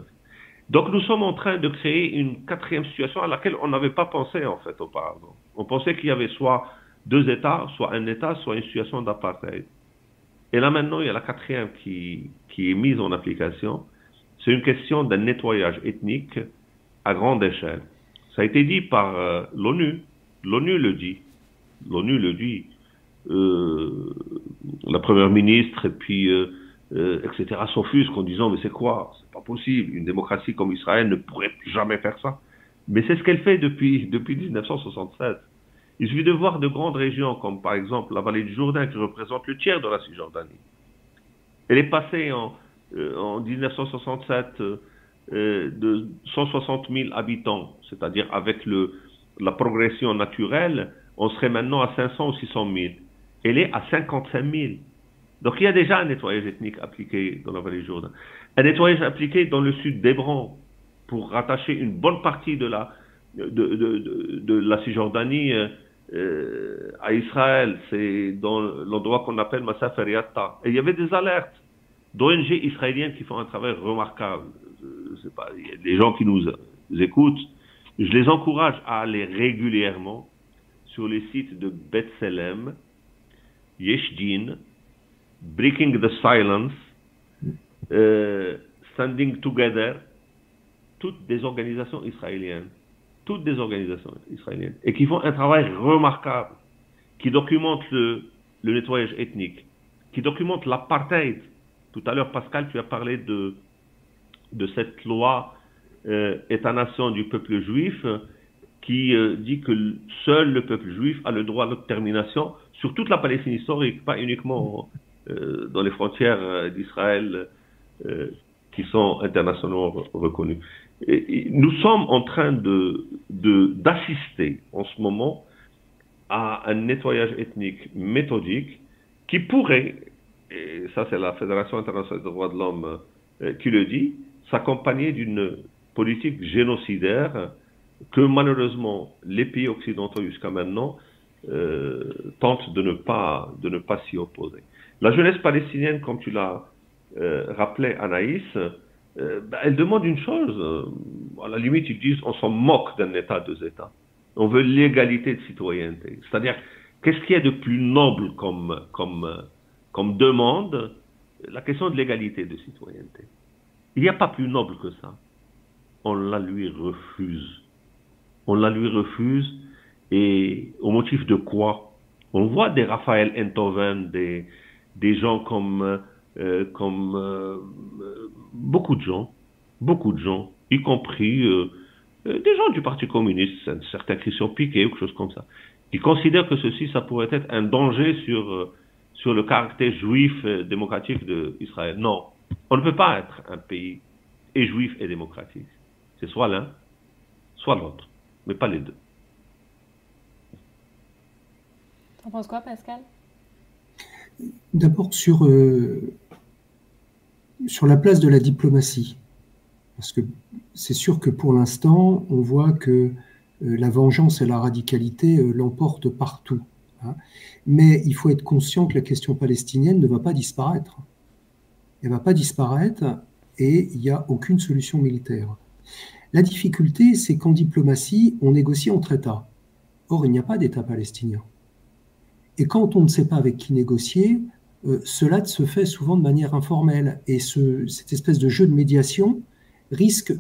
Donc nous sommes en train de créer une quatrième situation à laquelle on n'avait pas pensé en fait auparavant. On pensait qu'il y avait soit deux États, soit un État, soit une situation d'apartheid. Et là maintenant, il y a la quatrième qui, qui est mise en application, c'est une question d'un nettoyage ethnique à grande échelle. Ça a été dit par euh, l'ONU. L'ONU le dit. L'ONU le dit. Euh, la première ministre et puis euh, euh etc. s'offusquent en disant mais c'est quoi? C'est pas possible. Une démocratie comme Israël ne pourrait jamais faire ça. Mais c'est ce qu'elle fait depuis depuis 1967. Il suffit de voir de grandes régions comme par exemple la vallée du Jourdain qui représente le tiers de la Cisjordanie. Elle est passée en, en 1967 euh, de 160 000 habitants, c'est-à-dire avec le, la progression naturelle, on serait maintenant à 500 ou 600 000. Elle est à 55 000. Donc il y a déjà un nettoyage ethnique appliqué dans la vallée du Jourdain. Un nettoyage appliqué dans le sud d'Hébron pour rattacher une bonne partie de la, de, de, de, la Cisjordanie euh, euh, à Israël. C'est dans l'endroit qu'on appelle Massaf Et il y avait des alertes d'ONG israéliennes qui font un travail remarquable. Pas, il y a des gens qui nous écoutent, je les encourage à aller régulièrement sur les sites de Bethlehem, Yeshdin, Breaking the Silence, euh, Standing Together, toutes des organisations israéliennes, toutes des organisations israéliennes, et qui font un travail remarquable, qui documente le, nettoyage ethnique, qui documente l'apartheid. Tout à l'heure, Pascal, tu as parlé de cette loi euh, État-nation du peuple juif qui euh, dit que seul le peuple juif a le droit à l'autodetermination sur toute la Palestine historique, pas uniquement euh, dans les frontières d'Israël qui sont internationalement reconnues. Nous sommes en train de d'assister en ce moment à un nettoyage ethnique méthodique qui pourrait, et ça c'est la Fédération internationale des droits de l'homme qui le dit, s'accompagner d'une politique génocidaire que malheureusement les pays occidentaux jusqu'à maintenant euh, tentent de ne pas de ne pas s'y opposer. La jeunesse palestinienne, comme tu l'as euh, rappelé, Anaïs, euh, ben, elle demande une chose. à la limite, ils disent on s'en moque d'un État, deux États. On veut l'égalité de citoyenneté. C'est-à-dire, qu'est-ce qu'il y a de plus noble comme comme comme demande La question de l'égalité de citoyenneté. Il n'y a pas plus noble que ça. On la lui refuse. On la lui refuse et au motif de quoi? On voit des Raphaël Enthoven, des, des gens comme, euh, comme euh, beaucoup de gens, beaucoup de gens, y compris euh, des gens du Parti communiste, certains Christian Piquet ou quelque chose comme ça, qui considèrent que ceci, ça pourrait être un danger sur, sur le caractère juif démocratique d'Israël. Non, on ne peut pas être un pays et juif et démocratique. C'est soit l'un, soit l'autre, mais pas les deux. T'en penses quoi, Pascal? D'abord sur, euh, sur la place de la diplomatie. Parce que c'est sûr que pour l'instant, on voit que euh, la vengeance et la radicalité euh, l'emportent partout. Hein. Mais il faut être conscient que la question palestinienne ne va pas disparaître elle ne va pas disparaître et il n'y a aucune solution militaire. La difficulté, c'est qu'en diplomatie, on négocie entre États. Or, il n'y a pas d'État palestinien. Et quand on ne sait pas avec qui négocier, euh, cela se fait souvent de manière informelle. Et cette espèce de jeu de médiation risque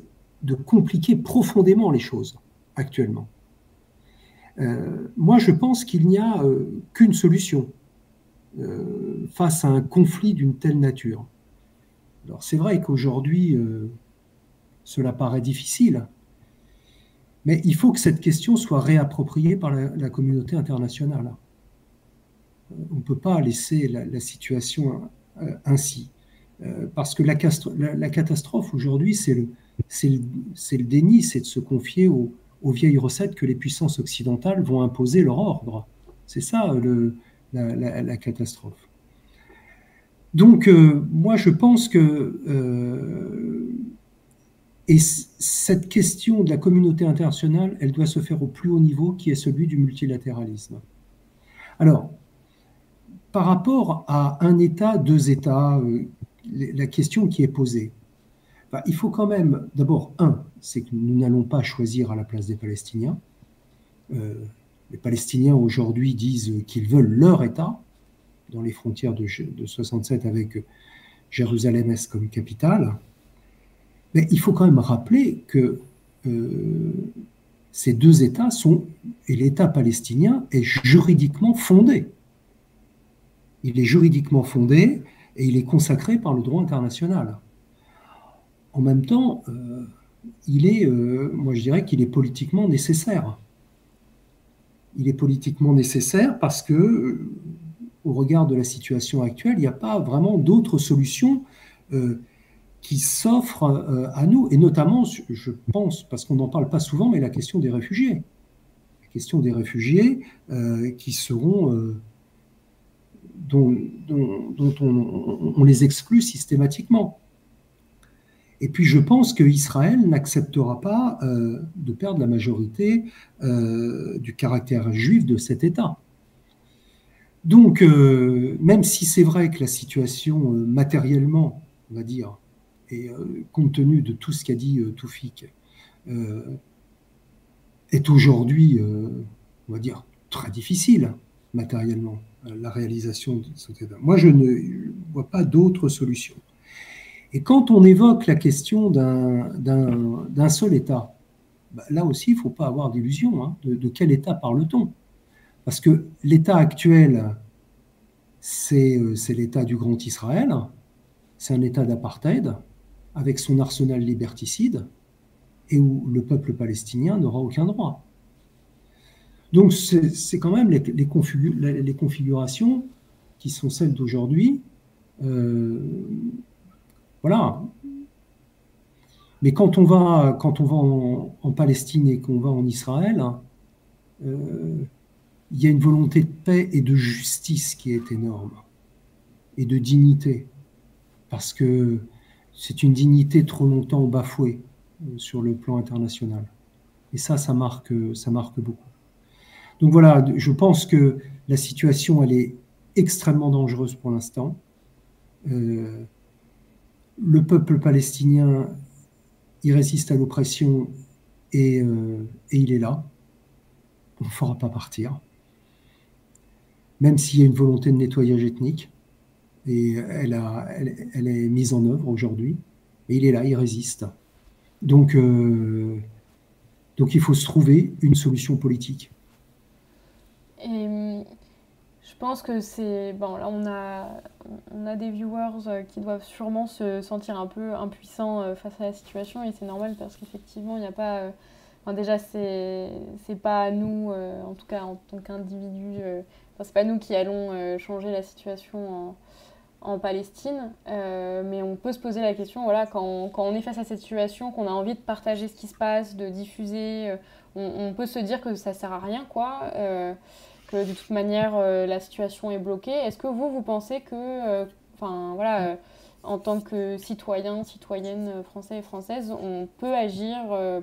de compliquer profondément les choses actuellement. Euh, moi, je pense qu'il n'y a euh, qu'une solution face à un conflit d'une telle nature. Alors c'est vrai qu'aujourd'hui, cela paraît difficile, mais il faut que cette question soit réappropriée par la, communauté internationale. Euh, on ne peut pas laisser la, situation euh, ainsi, parce que la, catastrophe aujourd'hui, c'est le, déni, c'est de se confier aux, vieilles recettes que les puissances occidentales vont imposer leur ordre. C'est ça la catastrophe. Donc, euh, moi, je pense que euh, et cette question de la communauté internationale, elle doit se faire au plus haut niveau, qui est celui du multilatéralisme. Alors, par rapport à un État, deux États, euh, la question qui est posée, bah, il faut quand même, d'abord, un, c'est que nous n'allons pas choisir à la place des Palestiniens. les Palestiniens aujourd'hui disent qu'ils veulent leur État, dans les frontières de, de 67 avec Jérusalem-Est comme capitale. Mais il faut quand même rappeler que euh, ces deux États sont, et l'État palestinien est juridiquement fondé. Il est juridiquement fondé et il est consacré par le droit international. En même temps, euh, il est, euh, moi je dirais qu'il est politiquement nécessaire. Il est politiquement nécessaire parce que, au regard de la situation actuelle, il n'y a pas vraiment d'autres solutions qui s'offre euh, à nous, et notamment, je pense, parce qu'on n'en parle pas souvent, mais la question des réfugiés. La question des réfugiés euh, qui seront, euh, dont, on, les exclut systématiquement. Et puis je pense qu'Israël n'acceptera pas de perdre la majorité du caractère juif de cet État. Donc, même si c'est vrai que la situation matériellement, on va dire, et euh, compte tenu de tout ce qu'a dit euh, Toufik, euh, est aujourd'hui, on va dire, très difficile matériellement, la réalisation de cet état. Moi, je ne vois pas d'autre solution. Et quand on évoque la question d'un seul État, bah, là aussi, il ne faut pas avoir d'illusion. Hein, de, quel État parle-t-on? Parce que l'État actuel, c'est l'État du Grand Israël, c'est un État d'apartheid, avec son arsenal liberticide et où le peuple palestinien n'aura aucun droit. Donc c'est quand même les, configurations qui sont celles d'aujourd'hui. Euh, voilà. Mais quand on va, quand on va en, Palestine et qu'on va en Israël, euh, il y a une volonté de paix et de justice qui est énorme, et de dignité. Parce que c'est une dignité trop longtemps bafouée euh, sur le plan international. Et ça, ça marque, ça marque beaucoup. Donc voilà, je pense que la situation, est extrêmement dangereuse pour l'instant. Euh, le peuple palestinien, il résiste à l'oppression et, euh, il est là. On ne fera pas partir. Même s'il y a une volonté de nettoyage ethnique et elle, est mise en œuvre aujourd'hui. Et il est là, il résiste. Euh, donc il faut se trouver une solution politique. Et je pense que c'est. Bon, là, on a, on a des viewers euh, qui doivent sûrement se sentir un peu impuissants euh, face à la situation, et c'est normal parce qu'effectivement, il n'y a pas. Enfin, déjà, c'est pas nous, en tout cas en tant qu'individu, enfin, c'est pas nous qui allons changer la situation en en Palestine, euh, mais on peut se poser la question, voilà, quand, quand, on est face à cette situation, qu'on a envie de partager ce qui se passe, de diffuser, euh, on, peut se dire que ça sert à rien, quoi, euh, que de toute manière la situation est bloquée. Est-ce que vous, vous pensez que, enfin voilà, en tant que citoyen, citoyenne français et française, on peut agir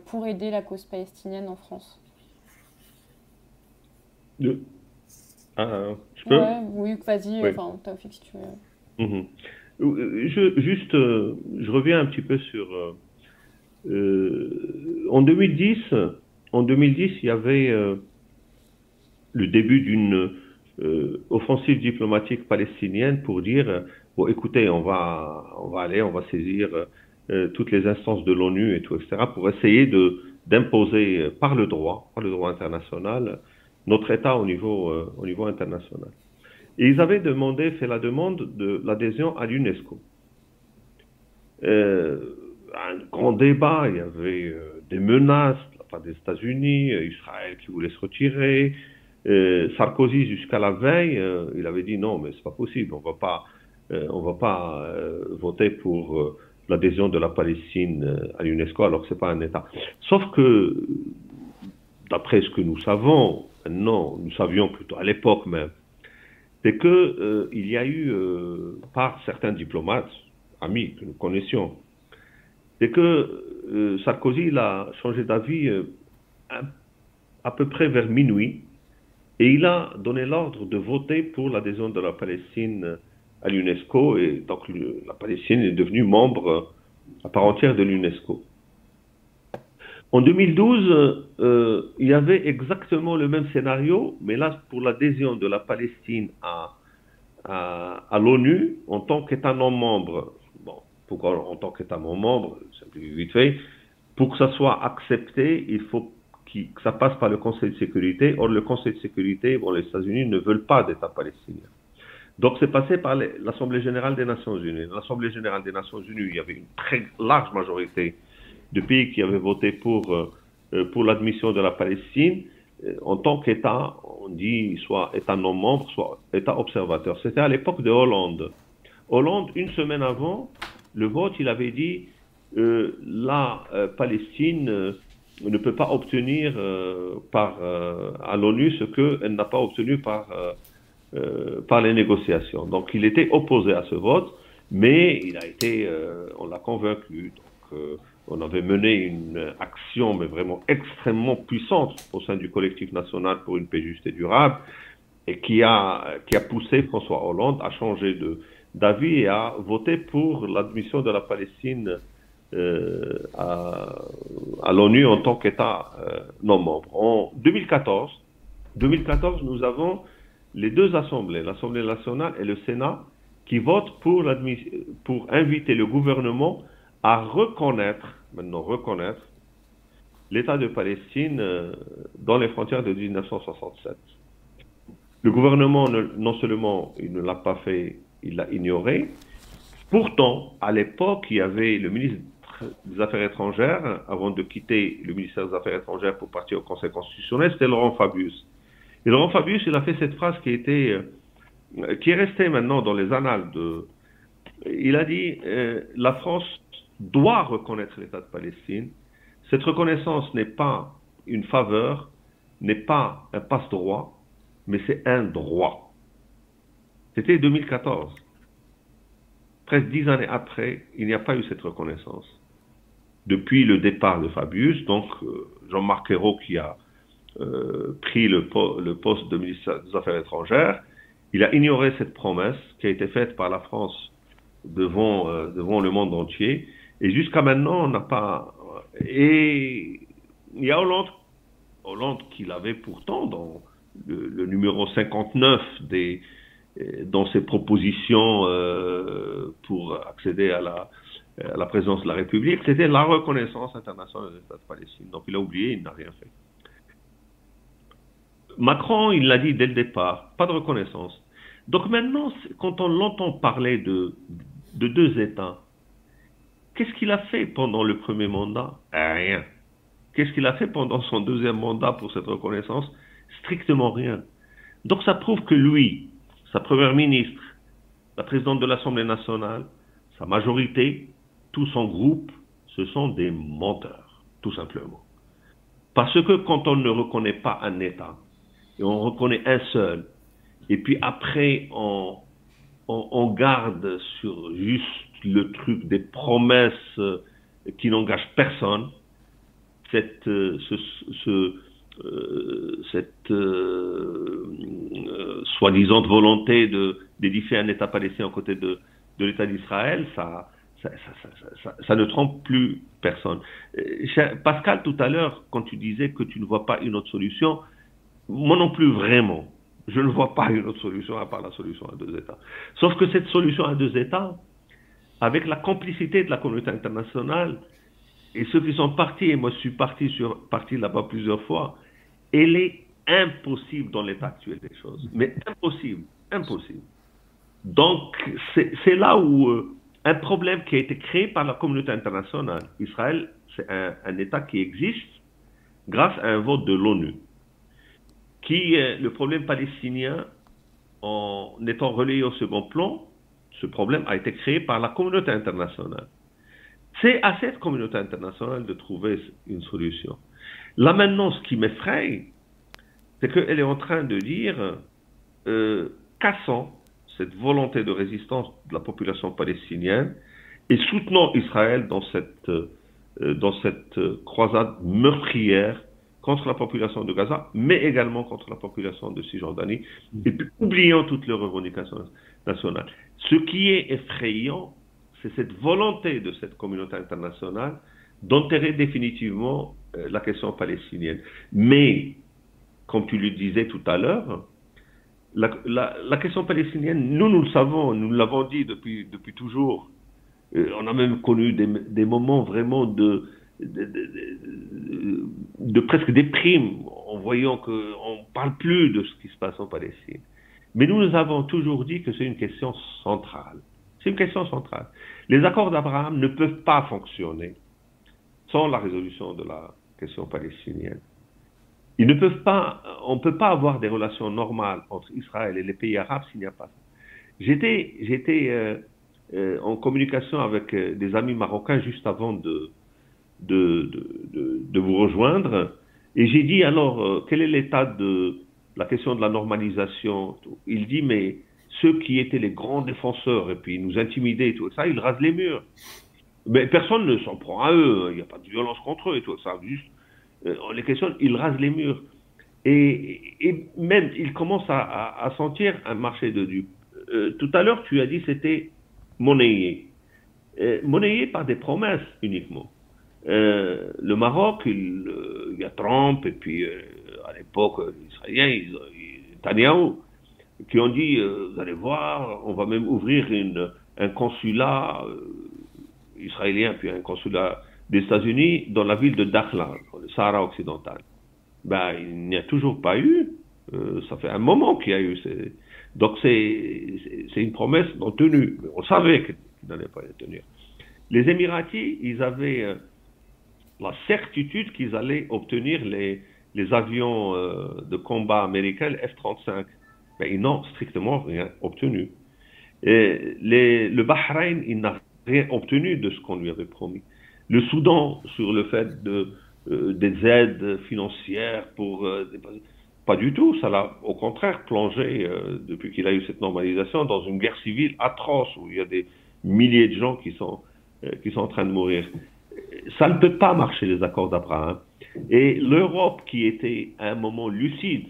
pour aider la cause palestinienne en France? Ah, je peux? Oui, vas-y, enfin, si tu veux. Mhm. Euh, je, juste, euh, je reviens un petit peu sur. Euh, en 2010, en 2010, il y avait le début d'une offensive diplomatique palestinienne pour dire bon, écoutez, on va, on va aller, on va saisir toutes les instances de l'ONU et tout, etc., pour essayer d'imposer par le droit, par le droit international, notre État au niveau, au niveau international. Et ils avaient demandé, fait la demande de l'adhésion à l'UNESCO. Euh, un grand débat, il y avait euh, des menaces part des États-Unis, euh, Israël qui voulait se retirer. Euh, Sarkozy, jusqu'à la veille, il avait dit non, mais c'est pas possible, on va pas, va pas voter pour l'adhésion de la Palestine à l'UNESCO alors que c'est pas un État. Sauf que, d'après ce que nous savons, maintenant, nous savions plutôt à l'époque même, c'est qu'il euh, y a eu, euh, par certains diplomates, amis que nous connaissions, c'est que euh, Sarkozy a changé d'avis à, peu près vers minuit et il a donné l'ordre de voter pour l'adhésion de la Palestine à l'UNESCO et donc la Palestine est devenue membre à part entière de l'UNESCO. En 2012, euh, il y avait exactement le même scénario, mais là pour l'adhésion de la Palestine à, l'ONU en tant qu'État non membre. Pourquoi en tant qu'État membre, vite fait, pour que ça soit accepté, il faut que ça passe par le Conseil de sécurité. Or, le Conseil de sécurité, bon, les États-Unis ne veulent pas d'État palestinien. Donc, c'est passé par l'Assemblée générale des Nations unies. L'Assemblée générale des Nations unies, il y avait une très large majorité de pays qui avaient voté pour, euh, euh, pour l'admission de la Palestine. Euh, en tant qu'État, on dit soit État non membre, soit État observateur. C'était à l'époque de Hollande. Hollande, une semaine avant le vote, il avait dit la Palestine ne peut pas obtenir par, à l'ONU ce qu'elle n'a pas obtenu par euh, par les négociations. Donc il était opposé à ce vote, mais il a été, euh, on l'a convaincu. Euh, on avait mené une action, mais vraiment extrêmement puissante au sein du collectif national pour une paix juste et durable, et qui a, qui a poussé François Hollande à changer de, d'avis et à voter pour l'admission de la Palestine à, à l'ONU en tant qu'État non membre. En 2014, 2014, nous avons les deux assemblées, l'Assemblée nationale et le Sénat, qui votent pour, pour inviter le gouvernement à reconnaître, maintenant reconnaître, l'État de Palestine euh, dans les frontières de 1967. Le gouvernement, non seulement il ne l'a pas fait, il l'a ignoré. Pourtant, à l'époque, il y avait le ministre des Affaires étrangères, avant de quitter le ministère des Affaires étrangères pour partir au Conseil constitutionnel, c'était Laurent Fabius. Et Laurent Fabius, il a fait cette phrase qui, était, euh, qui est restée maintenant dans les annales de... Il a dit, euh, la France doit reconnaître l'État de Palestine. Cette reconnaissance n'est pas une faveur, n'est pas un passe-droit, mais c'est un droit. C'était 2014. Presque dix années après, il n'y a pas eu cette reconnaissance. Depuis le départ de Fabius, donc euh, Jean-Marc Ayrault qui a euh, pris le, poste de ministre des Affaires étrangères, il a ignoré cette promesse qui a été faite par la France devant, euh, devant le monde entier. Et jusqu'à maintenant, on n'a pas. Et il y a Hollande, Hollande qui l'avait pourtant dans le, numéro 59 des, dans ses propositions euh, pour accéder à la, à la présidence de la République, c'était la reconnaissance internationale de l'État de Palestine. Donc il a oublié, il n'a rien fait. Macron, il l'a dit dès le départ, pas de reconnaissance. Donc maintenant, quand on l'entend parler de deux États, qu'est-ce qu'il a fait pendant le premier mandat? Rien. Qu'est-ce qu'il a fait pendant son deuxième mandat pour cette reconnaissance? Strictement rien. Donc ça prouve que lui, sa première ministre, la présidente de l'Assemblée nationale, sa majorité, tout son groupe, ce sont des menteurs, tout simplement. Parce que quand on ne reconnaît pas un État, et on reconnaît un seul. Et puis après, on, on, garde sur juste le truc des promesses qui n'engagent personne, cette, euh, ce, ce, cette soi-disant volonté d'édifier un État palestinien aux côtés de, de l'État d'Israël, ça, ne trompe plus personne. Pascal, tout à l'heure, quand tu disais que tu ne vois pas une autre solution, moi non plus vraiment. Je ne vois pas une autre solution à part la solution à deux États. Sauf que cette solution à deux États, avec la complicité de la communauté internationale, et ceux qui sont partis, et moi je suis parti là-bas plusieurs fois, elle est impossible dans l'état actuel des choses. Mais impossible, impossible. Donc c'est là où euh, un problème qui a été créé par la communauté internationale, Israël, c'est un, un État qui existe grâce à un vote de l'ONU qui, le problème palestinien, en étant relayé au second plan, ce problème a été créé par la communauté internationale. C'est à cette communauté internationale de trouver une solution. Là maintenant, ce qui m'effraie, c'est qu'elle est en train de dire, euh, cassant cette volonté de résistance de la population palestinienne et soutenant Israël dans cette, euh, dans cette croisade meurtrière contre la population de Gaza, mais également contre la population de Cisjordanie, et puis oubliant toutes les revendications nationales. Ce qui est effrayant, c'est cette volonté de cette communauté internationale d'enterrer définitivement euh, la question palestinienne. Mais, comme tu le disais tout à l'heure, la, question palestinienne, nous, nous le savons, nous l'avons dit depuis, depuis toujours, on a même connu des, moments vraiment de, de, presque déprime en voyant qu'on ne parle plus de ce qui se passe en Palestine. Mais nous, nous avons toujours dit que c'est une question centrale. C'est une question centrale. Les accords d'Abraham ne peuvent pas fonctionner sans la résolution de la question palestinienne. Ils ne peuvent pas, on ne peut pas avoir des relations normales entre Israël et les pays arabes s'il n'y a pas ça. J'étais, euh, euh, en communication avec euh, des amis marocains juste avant de, de, de, de vous rejoindre et j'ai dit alors, quel est l'état de la question de la normalisation Il dit, mais ceux qui étaient les grands défenseurs et puis nous intimidaient et tout ça, ils rasent les murs. Mais personne ne s'en prend à eux, il n'y a pas de violence contre eux et tout ça, juste euh, les questions, ils rasent les murs. Et, même, ils commencent à, sentir un marché de dupes. Euh, tout à l'heure, tu as dit c'était monnayé. Euh, monnayé par des promesses uniquement. le Maroc, il, y a Trump et puis à l'époque, les Israéliens, Netanyahu, qui ont dit, vous allez voir, on va même ouvrir une, un consulat israélien, puis un consulat des États-Unis dans la ville de Dakhla, le Sahara occidental. Ben, il n'y a toujours pas eu. Euh, ça fait un moment qu'il y a eu. Donc c'est une promesse non tenue. On savait qu'il n'allait pas la tenir. Les Émiratis, ils avaient euh, la certitude qu'ils allaient obtenir les, les avions euh, de combat américains, F-35. Mais ils n'ont strictement rien obtenu. Et le Bahreïn, il n'a rien obtenu de ce qu'on lui avait promis le Soudan sur le fait de, euh, des aides financières pour... Euh, pas du tout, ça l'a au contraire plongé, euh, depuis qu'il a eu cette normalisation, dans une guerre civile atroce où il y a des milliers de gens qui sont, qui sont en train de mourir. Ça ne peut pas marcher, les accords d'Abraham. Et l'Europe, qui était à un moment lucide,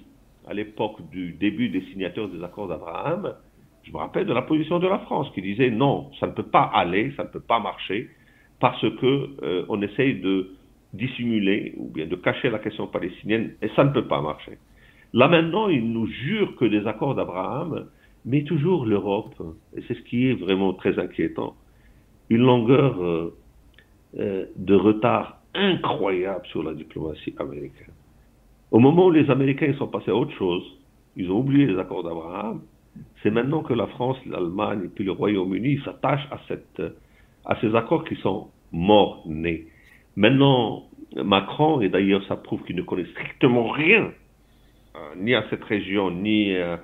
à l'époque du début des signatures des accords d'Abraham, je me rappelle de la position de la France qui disait non, ça ne peut pas aller, ça ne peut pas marcher, parce que euh, on essaye de dissimuler ou bien de cacher la question palestinienne et ça ne peut pas marcher. Là maintenant, il nous jure que des accords d'Abraham, mais toujours l'Europe, et c'est ce qui est vraiment très inquiétant, une longueur euh, euh, de retard incroyable sur la diplomatie américaine. Au moment où les Américains sont passés à autre chose, ils ont oublié les accords d'Abraham, c'est maintenant que la France, l'Allemagne et puis le Royaume-Uni s'attachent à ces accords qui sont morts-nés. Maintenant, Macron, et d'ailleurs ça prouve qu'il ne connaît strictement rien, euh, ni à cette région, ni euh,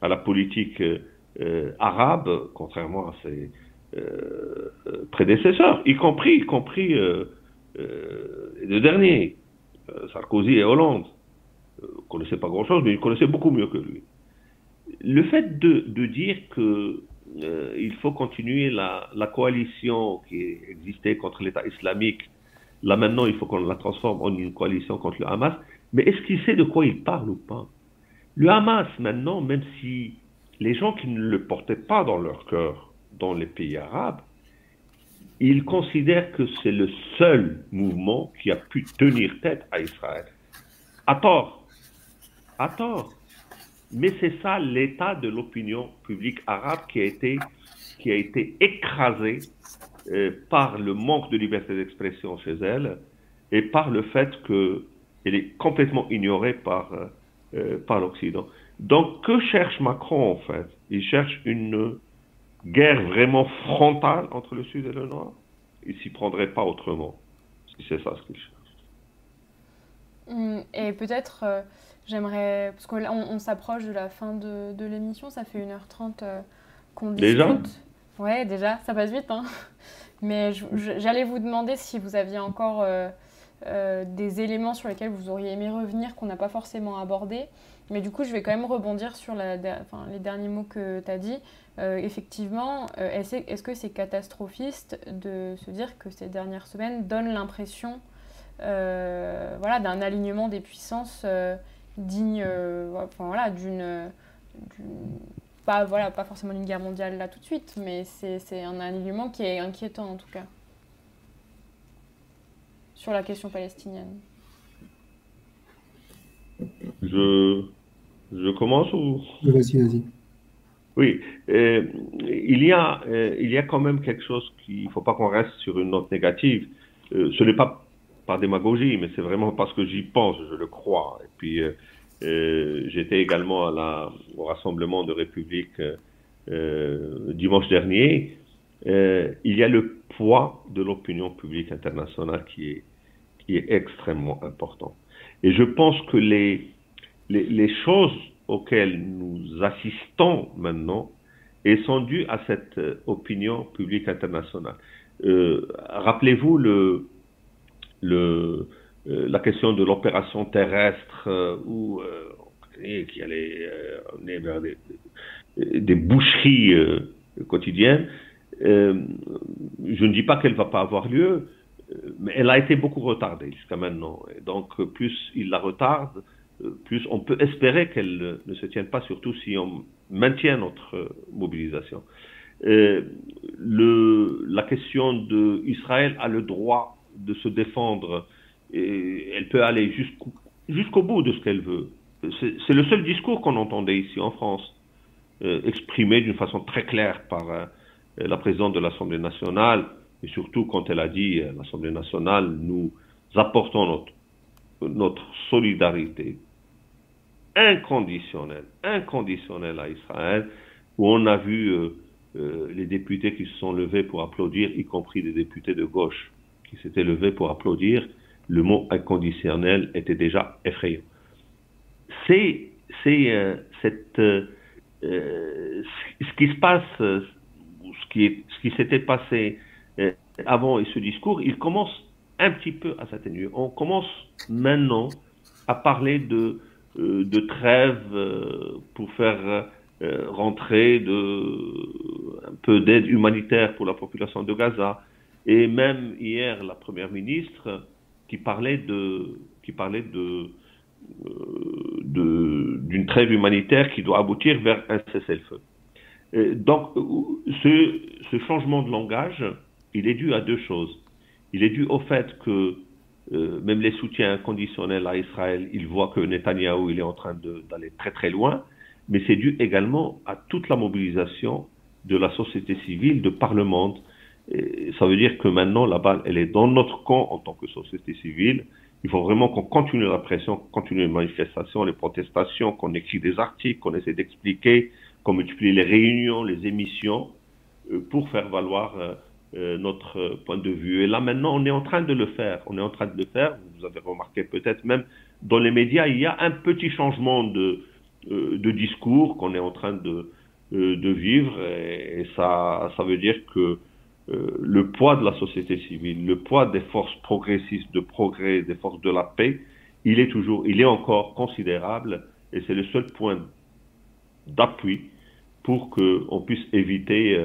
à la politique euh, arabe, contrairement à ses prédécesseurs, y compris, y compris le dernier, Sarkozy et Hollande. ne connaissaient pas grand-chose, mais ils connaissaient beaucoup mieux que lui. Le fait de, dire que euh, faut continuer la, coalition qui existait contre l'État islamique. Là maintenant, il faut qu'on la transforme en une coalition contre le Hamas. Mais est-ce qu'il sait de quoi il parle ou pas? Le Hamas, maintenant, même si les gens qui ne le portaient pas dans leur cœur dans les pays arabes, ils considèrent que c'est le seul mouvement qui a pu tenir tête à Israël. À tort. À tort. Mais c'est ça l'état de l'opinion publique arabe qui a été, qui a été écrasé euh, par le manque de liberté d'expression chez elle et par le fait qu'elle est complètement ignorée par, euh, euh, par l'Occident. Donc, que cherche Macron en fait? Il cherche une guerre vraiment frontale entre le Sud et le Nord? Il s'y prendrait pas autrement, si c'est ça ce qu'il cherche. Hum, et peut-être J'aimerais. Parce qu'on on, s'approche de la fin de, de l'émission, ça fait 1h30 euh, qu'on discute. Déjà Ouais, déjà, ça passe vite. Hein Mais j'allais vous demander si vous aviez encore euh, euh, des éléments sur lesquels vous auriez aimé revenir qu'on n'a pas forcément abordés. Mais du coup, je vais quand même rebondir sur la, enfin, les derniers mots que tu as dit. effectivement, est-ce est que c'est catastrophiste de se dire que ces dernières semaines donnent l'impression voilà, d'un alignement des puissances digne euh, enfin, voilà, d'une pas, voilà, pas forcément d'une guerre mondiale là tout de suite, mais c'est un alignement qui est inquiétant en tout cas sur la question palestinienne. Je, je commence ou? Vas-y, vas-y. Oui, euh, il, y a, euh, il y a quand même quelque chose qu'il ne faut pas qu'on reste sur une note négative. Euh, ce n'est pas par démagogie, mais c'est vraiment parce que j'y pense, je le crois. Et puis, j'étais également à la, au rassemblement de République dimanche dernier. il y a le poids de l'opinion publique internationale qui est, extrêmement important. Et je pense que les, choses auxquelles nous assistons maintenant et sont dues à cette euh, opinion publique internationale. Euh, rappelez-vous le, euh, la question de l'opération terrestre où qui allait vers des, boucheries quotidiennes. je ne dis pas qu'elle ne va pas avoir lieu, mais elle a été beaucoup retardée jusqu'à maintenant. Donc, plus il la retarde, plus on peut espérer qu'elle ne se tienne pas, surtout si on maintient notre mobilisation. Euh, la question de Israël a le droit de se défendre et elle peut aller jusqu'au bout de ce qu'elle veut. C'est le seul discours qu'on entendait ici en France, euh, exprimé d'une façon très claire par euh, la présidente de l'Assemblée nationale, et surtout quand elle a dit à l'Assemblée nationale, nous apportons notre, solidarité inconditionnel, inconditionnel à Israël, où on a vu euh, euh, les députés qui se sont levés pour applaudir, y compris des députés de gauche qui s'étaient levés pour applaudir, le mot inconditionnel était déjà effrayant. C'est c'est euh, cette ce qui se passe, ce qui s'était passé avant et ce discours, il commence un petit peu à s'atténuer. On commence maintenant à parler de euh, de trêve euh, pour faire euh, rentrer de, un peu d'aide humanitaire pour la population de Gaza. Et même hier, la première ministre qui parlait de, qui parlait de, d'une trêve humanitaire qui doit aboutir vers un cessez-le-feu. Donc, ce, ce, changement de langage, il est dû à deux choses. Il est dû au fait que euh, même les soutiens conditionnels à Israël, ils voient que Netanyahou il est en train d'aller très très loin, mais c'est dû également à toute la mobilisation de la société civile, de par le monde. Et ça veut dire que maintenant la balle, elle est dans notre camp en tant que société civile. Il faut vraiment qu'on continue la pression, qu'on continue les manifestations, les protestations, qu'on écrit des articles, qu'on essaie d'expliquer, qu'on multiplie les réunions, les émissions, euh, pour faire valoir euh, euh, notre point de vue. Et là maintenant, on est en train de le faire. On est en train de le faire. Vous avez remarqué peut-être même dans les médias, il y a un petit changement de, de discours qu'on est en train de, de vivre. Et, ça, ça veut dire que le poids de la société civile, le poids des forces progressistes de progrès, des forces de la paix, il est toujours, il est encore considérable. Et c'est le seul point d'appui pour qu'on puisse éviter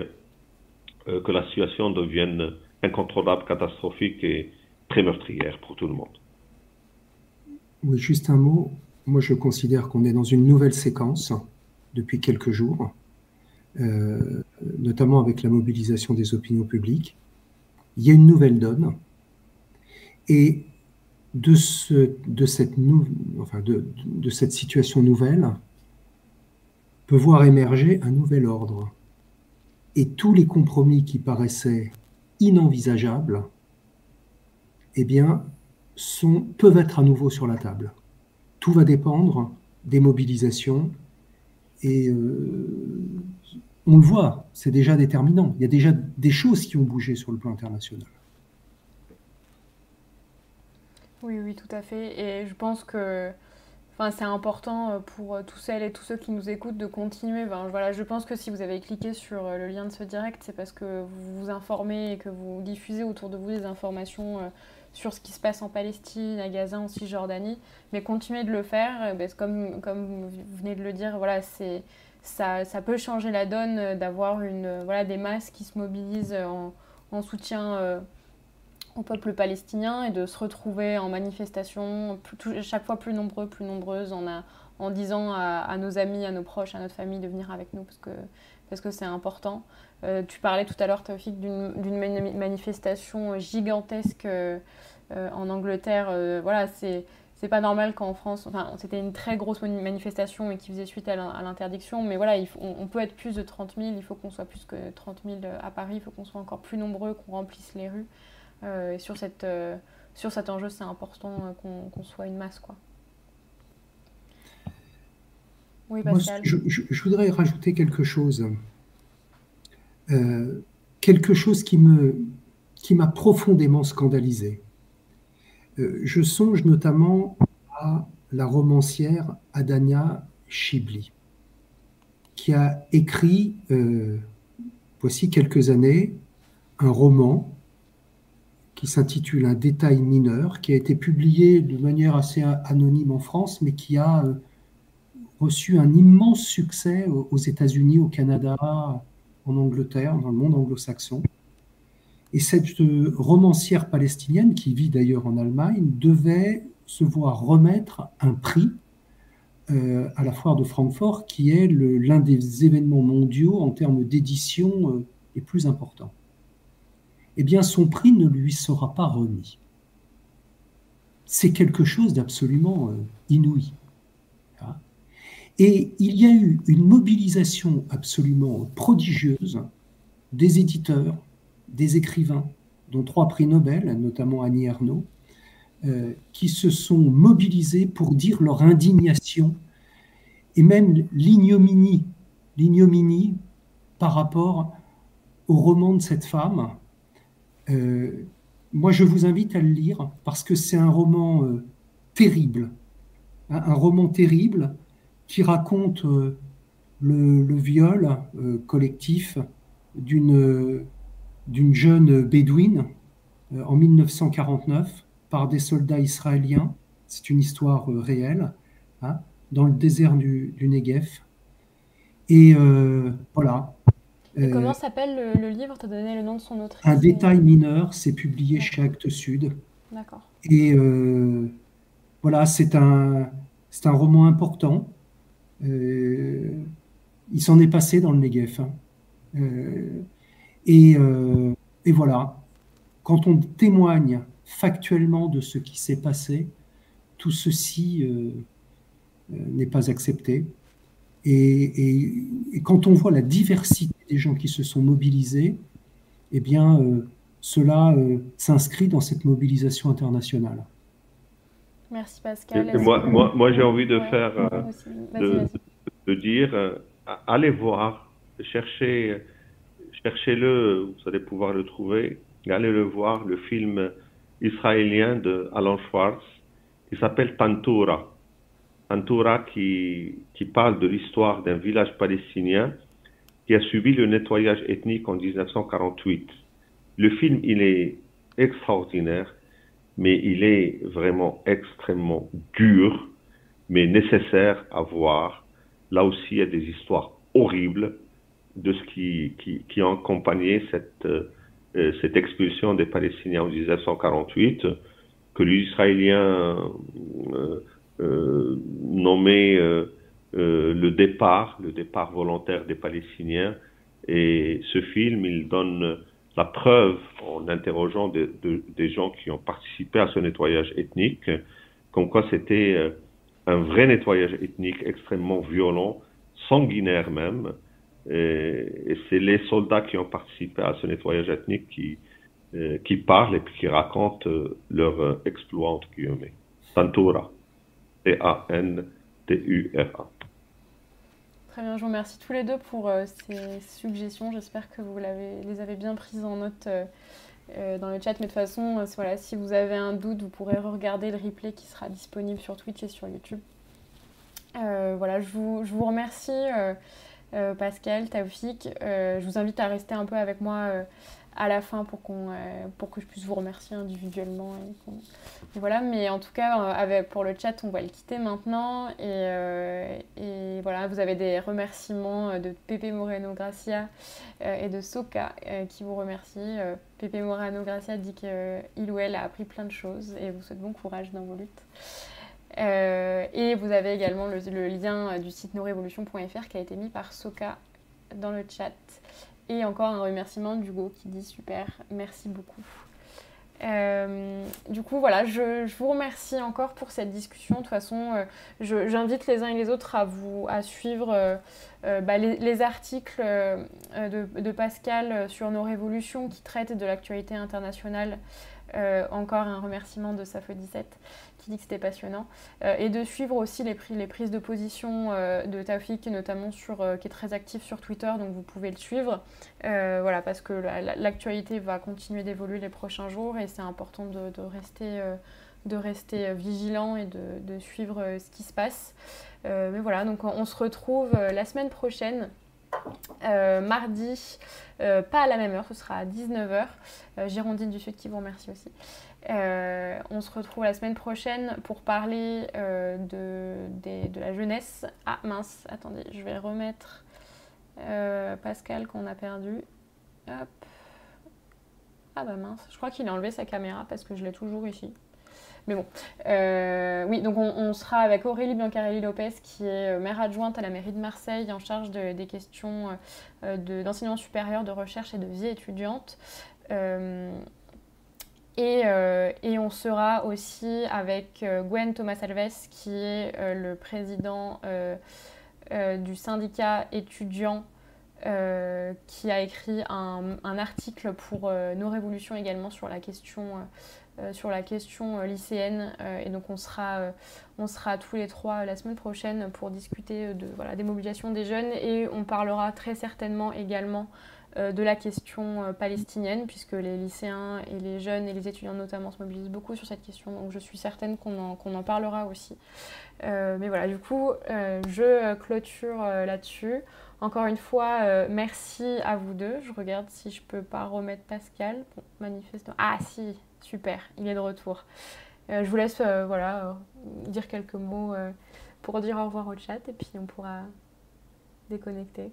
euh, que la situation devienne incontrôlable, catastrophique et très meurtrière pour tout le monde. Oui, juste un mot. Moi, je considère qu'on est dans une nouvelle séquence depuis quelques jours, euh, notamment avec la mobilisation des opinions publiques. Il y a une nouvelle donne. Et de, ce, de, cette, situation nouvelle peut voir émerger un nouvel ordre et tous les compromis qui paraissaient inenvisageables, eh bien, peuvent être à nouveau sur la table. Tout va dépendre des mobilisations et euh, on le voit, c'est déjà déterminant. Il y a déjà des choses qui ont bougé sur le plan international. Oui, oui, tout à fait. Et je pense que Enfin, c'est important euh, pour euh, tous celles et tous ceux qui nous écoutent de continuer. voilà, je pense que si vous avez cliqué sur euh, le lien de ce direct, c'est parce que vous vous informez et que vous diffusez autour de vous des informations sur ce qui se passe en Palestine, à Gaza, en Cisjordanie. Mais continuez de le faire, que comme, comme vous venez de le dire, voilà, c'est, ça, ça, peut changer la donne d'avoir une, voilà, des masses qui se mobilisent en, en soutien au peuple palestinien et de se retrouver en manifestation chaque fois plus nombreux, plus nombreuses en, en disant à, nos amis, à nos proches, à notre famille de venir avec nous parce que parce que c'est important. Euh, tu parlais tout à l'heure, Taufik, d'une manifestation gigantesque euh, en Angleterre. Euh, voilà, c'est c'est pas normal qu'en France, enfin, c'était une très grosse manifestation et qui faisait suite à l'interdiction, mais voilà, il on, peut être plus de 30 000, il faut qu'on soit plus que 30 000 à Paris, il faut qu'on soit encore plus nombreux, qu'on remplisse les rues. Euh, et sur, cette, euh, sur cet enjeu, c'est important euh, qu'on soit une masse, quoi. Oui, Pascal. je, je, voudrais rajouter quelque chose. quelque chose qui me qui m'a profondément scandalisé. Euh, je songe notamment à la romancière Adania Chibli, qui a écrit, euh, voici quelques années, un roman qui s'intitule Un détail mineur, qui a été publié de manière assez anonyme en France, mais qui a euh, reçu un immense succès aux États-Unis, au Canada, en Angleterre, dans le monde anglo-saxon. Et cette euh, romancière palestinienne, qui vit d'ailleurs en Allemagne, devait se voir remettre un prix euh, à la foire de Francfort, qui est l'un des événements mondiaux en termes d'édition euh, les plus importants. Eh bien, son prix ne lui sera pas remis. C'est quelque chose d'absolument inouï. Hein. Et il y a eu une mobilisation absolument prodigieuse des éditeurs, des écrivains, dont trois prix Nobel, notamment Annie Ernaux, euh, qui se sont mobilisés pour dire leur indignation et même l'ignominie, par rapport au roman de cette femme. Euh, moi, je vous invite à le lire parce que c'est un roman euh, terrible, un, roman terrible qui raconte le, viol collectif d'une d'une jeune bédouine euh, en 1949 par des soldats israéliens. C'est une histoire euh, réelle, hein, dans le désert du, Negev. Et euh, voilà. comment s'appelle le, livre? Tu as donné le nom de son auteur Un détail mineur, c'est publié chez Actes Sud. D'accord. Et voilà, c'est un, c'est un roman important. il s'en est passé dans le Negev. Hein. Euh, et, voilà, quand on témoigne factuellement de ce qui s'est passé, tout ceci euh, euh, n'est pas accepté. Et, quand on voit la diversité des gens qui se sont mobilisés, eh bien, cela s'inscrit dans cette mobilisation internationale. Merci Pascal. moi, moi, moi j'ai envie de faire, de, dire, allez voir, chercher cherchez-le, vous allez pouvoir le trouver. Allez le voir, le film israélien de Alan Schwartz, qui s'appelle Tantura. Tantura qui, qui parle de l'histoire d'un village palestinien qui a subi le nettoyage ethnique en 1948. Le film, il est extraordinaire, mais il est vraiment extrêmement dur, mais nécessaire à voir. Là aussi, il y a des histoires horribles de ce qui, qui, qui a accompagné cette, euh, cette expulsion des Palestiniens en 1948, que les Israéliens euh, euh, nommaient le départ, le départ volontaire des Palestiniens. Et ce film, il donne la preuve, en interrogeant des gens qui ont participé à ce nettoyage ethnique, comme quoi c'était un vrai nettoyage ethnique extrêmement violent, sanguinaire même, et, c'est les soldats qui ont participé à ce nettoyage ethnique qui, euh, qui parlent et qui racontent euh, leur euh, exploit, entre guillemets. Tantura. T-A-N-T-U-R-A. Très bien, je vous remercie tous les deux pour ces suggestions. J'espère que vous les avez bien prises en note dans le chat. Mais de toute façon, voilà, si vous avez un doute, vous pourrez regarder le replay qui sera disponible sur Twitch et sur YouTube. voilà, je vous, je vous remercie. Euh, Pascal, Taoufik. Euh, je vous invite à rester un peu avec moi euh, à la fin pour, qu'on, pour que je puisse vous remercier individuellement. Et, voilà, mais en tout cas, pour le chat, on va le quitter maintenant. Et, et voilà, vous avez des remerciements de Pepe Moreno Gracia et de Soka qui vous remercient. Pepe Moreno Gracia dit qu'il ou elle a appris plein de choses et vous souhaite bon courage dans vos luttes. Euh, et vous avez également le, lien du site norevolution.fr qui a été mis par Soka dans le chat. Et encore un remerciement d'Hugo qui dit super, merci beaucoup. Euh, du coup, voilà, je, vous remercie encore pour cette discussion. De toute façon, euh, j'invite les uns et les autres à suivre bah, les, articles de, de, Pascal sur nos révolutions qui traitent de l'actualité internationale. Encore un remerciement de Safo 17 dit que c'était passionnant. Euh, et de suivre aussi les, les prises de position euh, de Taufik, notamment sur, euh, qui est très actif sur Twitter, donc vous pouvez le suivre. voilà, parce que l'actualité va continuer d'évoluer les prochains jours et c'est important de, rester, de rester vigilant et de suivre ce qui se passe. mais voilà, donc on, se retrouve la semaine prochaine. Mardi, pas à la même heure, ce sera à 19h. Girondine du Sud qui vous remercie aussi. Euh, on se retrouve la semaine prochaine pour parler euh, de, la jeunesse. Ah mince, attendez, je vais remettre euh, Pascal qu'on a perdu. Ah bah mince, je crois qu'il a enlevé sa caméra parce que je l'ai toujours ici. Mais bon, oui, donc on, sera avec Aurélie Biancarelli-Lopez qui est maire adjointe à la mairie de Marseille en charge des questions d'enseignement supérieur, de recherche et de vie étudiante. Euh, et, on sera aussi avec euh, Gwen Thomas Alves, qui est euh, le président du syndicat étudiant, qui a écrit un, article pour nos révolutions également sur la question, sur la question lycéenne. et donc on sera, on sera tous les trois la semaine prochaine pour discuter de, voilà, des mobilisations des jeunes. Et on parlera très certainement également euh, de la question euh, palestinienne, puisque les lycéens et les jeunes et les étudiants notamment se mobilisent beaucoup sur cette question, donc je suis certaine qu'on en, en, parlera aussi. Euh, mais voilà, du coup, je clôture là-dessus. Encore une fois, merci à vous deux. Je regarde si je peux pas remettre Pascal. Manifestement. Ah si, super, il est de retour. je vous laisse voilà, dire quelques mots pour dire au revoir au chat et puis on pourra déconnecter.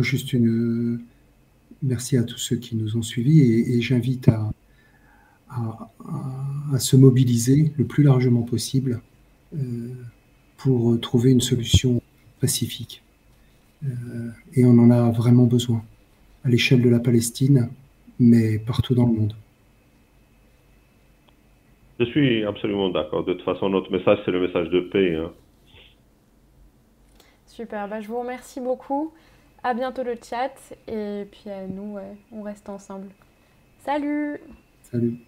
Juste une merci à tous ceux qui nous ont suivis et, j'invite à, se mobiliser le plus largement possible euh, pour trouver une solution pacifique. Euh, et on en a vraiment besoin à l'échelle de la Palestine, mais partout dans le monde. Je suis absolument d'accord. De toute façon, notre message, c'est le message de paix. Hein. Super, bah, je vous remercie beaucoup. À bientôt le chat et puis à nous, on reste ensemble. Salut Salut